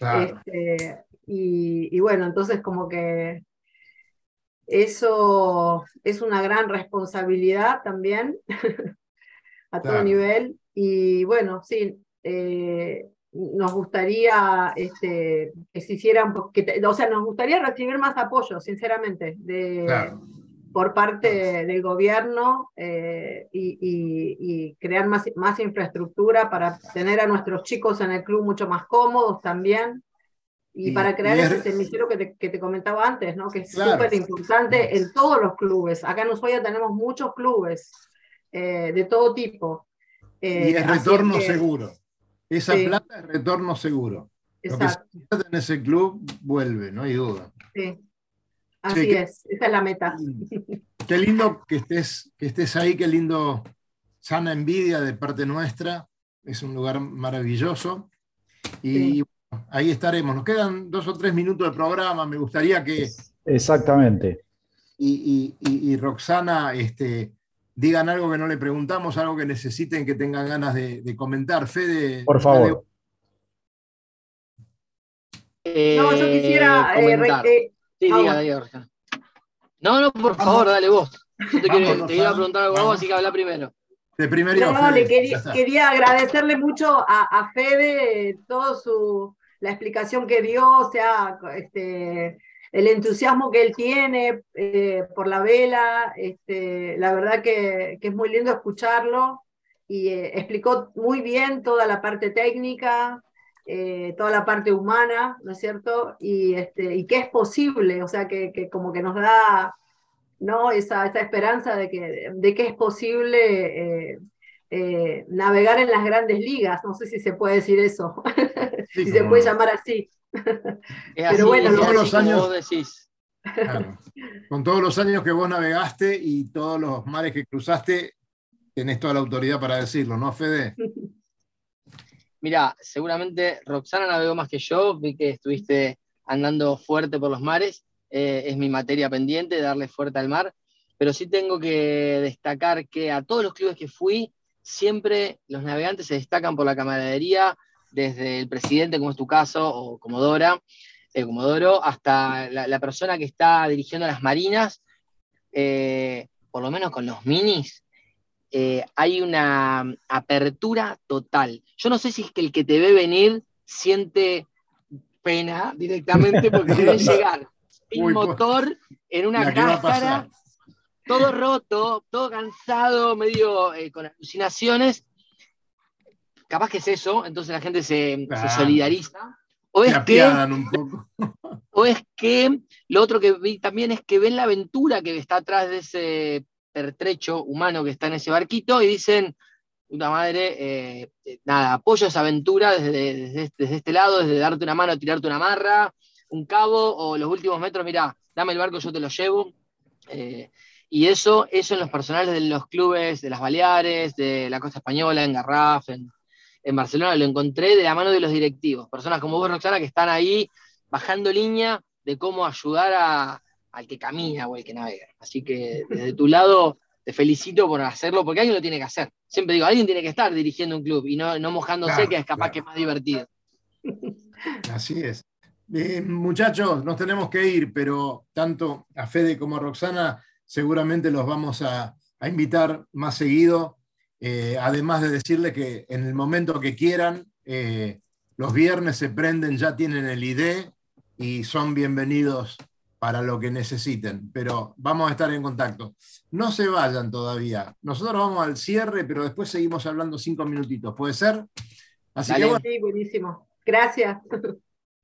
Claro. Este, y, y bueno, entonces como que eso es una gran responsabilidad también [LAUGHS] a todo Claro. nivel. Y bueno, sí, eh, nos gustaría este, que se hicieran, que o sea, nos gustaría recibir más apoyo, sinceramente, de, Claro. Por parte del gobierno eh, y, y- y crear más, más infraestructura para tener a nuestros chicos en el club mucho más cómodos también. Y, Y- para crear y es- ese semillero que te, que te comentaba antes, ¿no? que es Claro. súper importante en todos los clubes. Acá en Ushuaia tenemos muchos clubes eh, de todo tipo. Eh, Y es retorno que- seguro. Esa Sí. plata es retorno seguro. Lo que se Exacto, en ese club vuelve, no hay duda. sí. Así que- es, esa es la meta. [LAUGHS] Qué lindo que estés, que estés ahí, qué lindo, sana envidia de parte nuestra. Es un lugar maravilloso. Y Sí. bueno, ahí estaremos. Nos quedan dos o tres minutos de programa. Me gustaría que Exactamente. y, y- y- y Roxana este, digan algo que no le preguntamos, algo que necesiten, que tengan ganas de, de comentar. Fede, Por favor. No, yo quisiera... Eh, eh, re- eh, Sí, Ah, diga, bueno. diga, Roxana. No, no, por Vamos. favor, dale vos. Yo te, quiero- te iba a preguntar algo a vamos. vos, así que habla primero. De primero, No, Fede, le quería, quería agradecerle mucho a, a Fede todo su la explicación que dio, o sea, este, el entusiasmo que él tiene eh, por la vela, este, la verdad que, que es muy lindo escucharlo y eh, explicó muy bien toda la parte técnica, eh, toda la parte humana, ¿no es cierto? Y, este, y que es posible, o sea, que, que como que nos da ¿no? esa, esa esperanza de que, de que es posible eh, eh, navegar en las grandes ligas, no sé si se puede decir eso, [LAUGHS] Sí, si se puede no. llamar así. [LAUGHS] Es así, bueno, todos los como años- vos decís. Claro. Con todos los años que vos navegaste y todos los mares que cruzaste, tenés toda la autoridad para decirlo, ¿no, Fede? [LAUGHS] Mira, seguramente Roxana navegó más que yo, vi que estuviste andando fuerte por los mares, eh, es mi materia pendiente, darle fuerte al mar, pero sí tengo que destacar que a todos los clubes que fui, siempre los navegantes se destacan por la camaradería, desde el presidente, como es tu caso, o Comodora, eh, Comodoro, hasta la, persona que está dirigiendo las marinas, eh, por lo menos con los minis, eh, hay una apertura total. Yo no sé si es que el que te ve venir siente pena directamente porque [LAUGHS] te ve llegar sin Uy, pues, motor en una cáscara, todo roto, todo cansado, medio eh, con alucinaciones. Capaz que es eso, entonces la gente se, se Claro. solidariza. O es que un poco. [LAUGHS] o es que lo otro que vi también es que ven la aventura que está atrás de ese pertrecho humano que está en ese barquito y dicen, puta madre, eh, nada, apoyo esa aventura desde, desde, desde este lado, desde darte una mano, tirarte una marra, un cabo o los últimos metros, mira, dame el barco, yo te lo llevo. Eh, y eso, eso en los personales de los clubes de las Baleares, de la Costa Española, en Garraf, en, en Barcelona, lo encontré de la mano de los directivos. Personas como vos, Roxana, que están ahí bajando línea de cómo ayudar a, al que camina o al que navega. Así que desde tu lado te felicito por hacerlo, porque alguien lo tiene que hacer. Siempre digo, alguien tiene que estar dirigiendo un club y no, no mojándose, Claro, que es capaz claro. que es más divertido. Así es. Eh, muchachos, nos tenemos que ir, pero tanto a Fede como a Roxana seguramente los vamos a, a invitar más seguido, eh, además de decirles que en el momento que quieran, eh, los viernes se prenden, ya tienen el ID y son bienvenidos para lo que necesiten, pero vamos a estar en contacto. No se vayan todavía. Nosotros vamos al cierre, pero después seguimos hablando cinco minutitos. ¿Puede ser? Así Dale. que bueno, Sí, buenísimo. Gracias.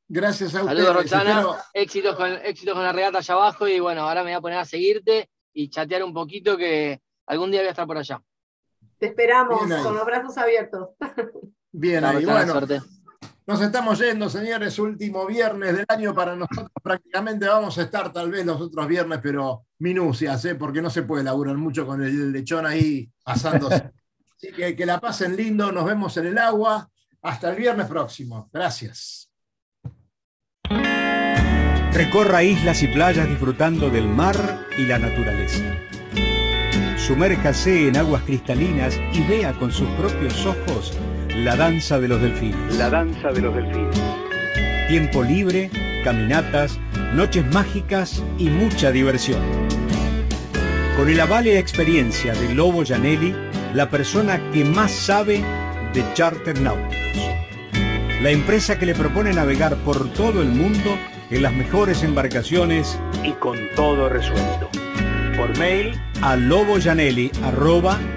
gracias a Saludos, ustedes. Roxana. Espero- Éxitos con, éxitos con la regata allá abajo y bueno, ahora me voy a poner a seguirte y chatear un poquito que algún día voy a estar por allá. Te esperamos con los brazos abiertos. Bien, ahí, Roxana, bueno, suerte. Nos estamos yendo, señores, último viernes del año para nosotros. Prácticamente vamos a estar tal vez los otros viernes, pero minucias, ¿eh? porque no se puede laburar mucho con el lechón ahí pasándose. [LAUGHS] Así que que la pasen lindo, nos vemos en el agua. Hasta el viernes próximo. Gracias. Recorra islas y playas disfrutando del mar y la naturaleza. Sumérjase en aguas cristalinas y vea con sus propios ojos la danza de los delfines. La danza de los delfines. Tiempo libre, caminatas, noches mágicas y mucha diversión. Con el aval y la experiencia de Lobo Janelli, la persona que más sabe de charter náuticos. La empresa que le propone navegar por todo el mundo en las mejores embarcaciones Y con todo resuelto. por mail a loboyanelli arroba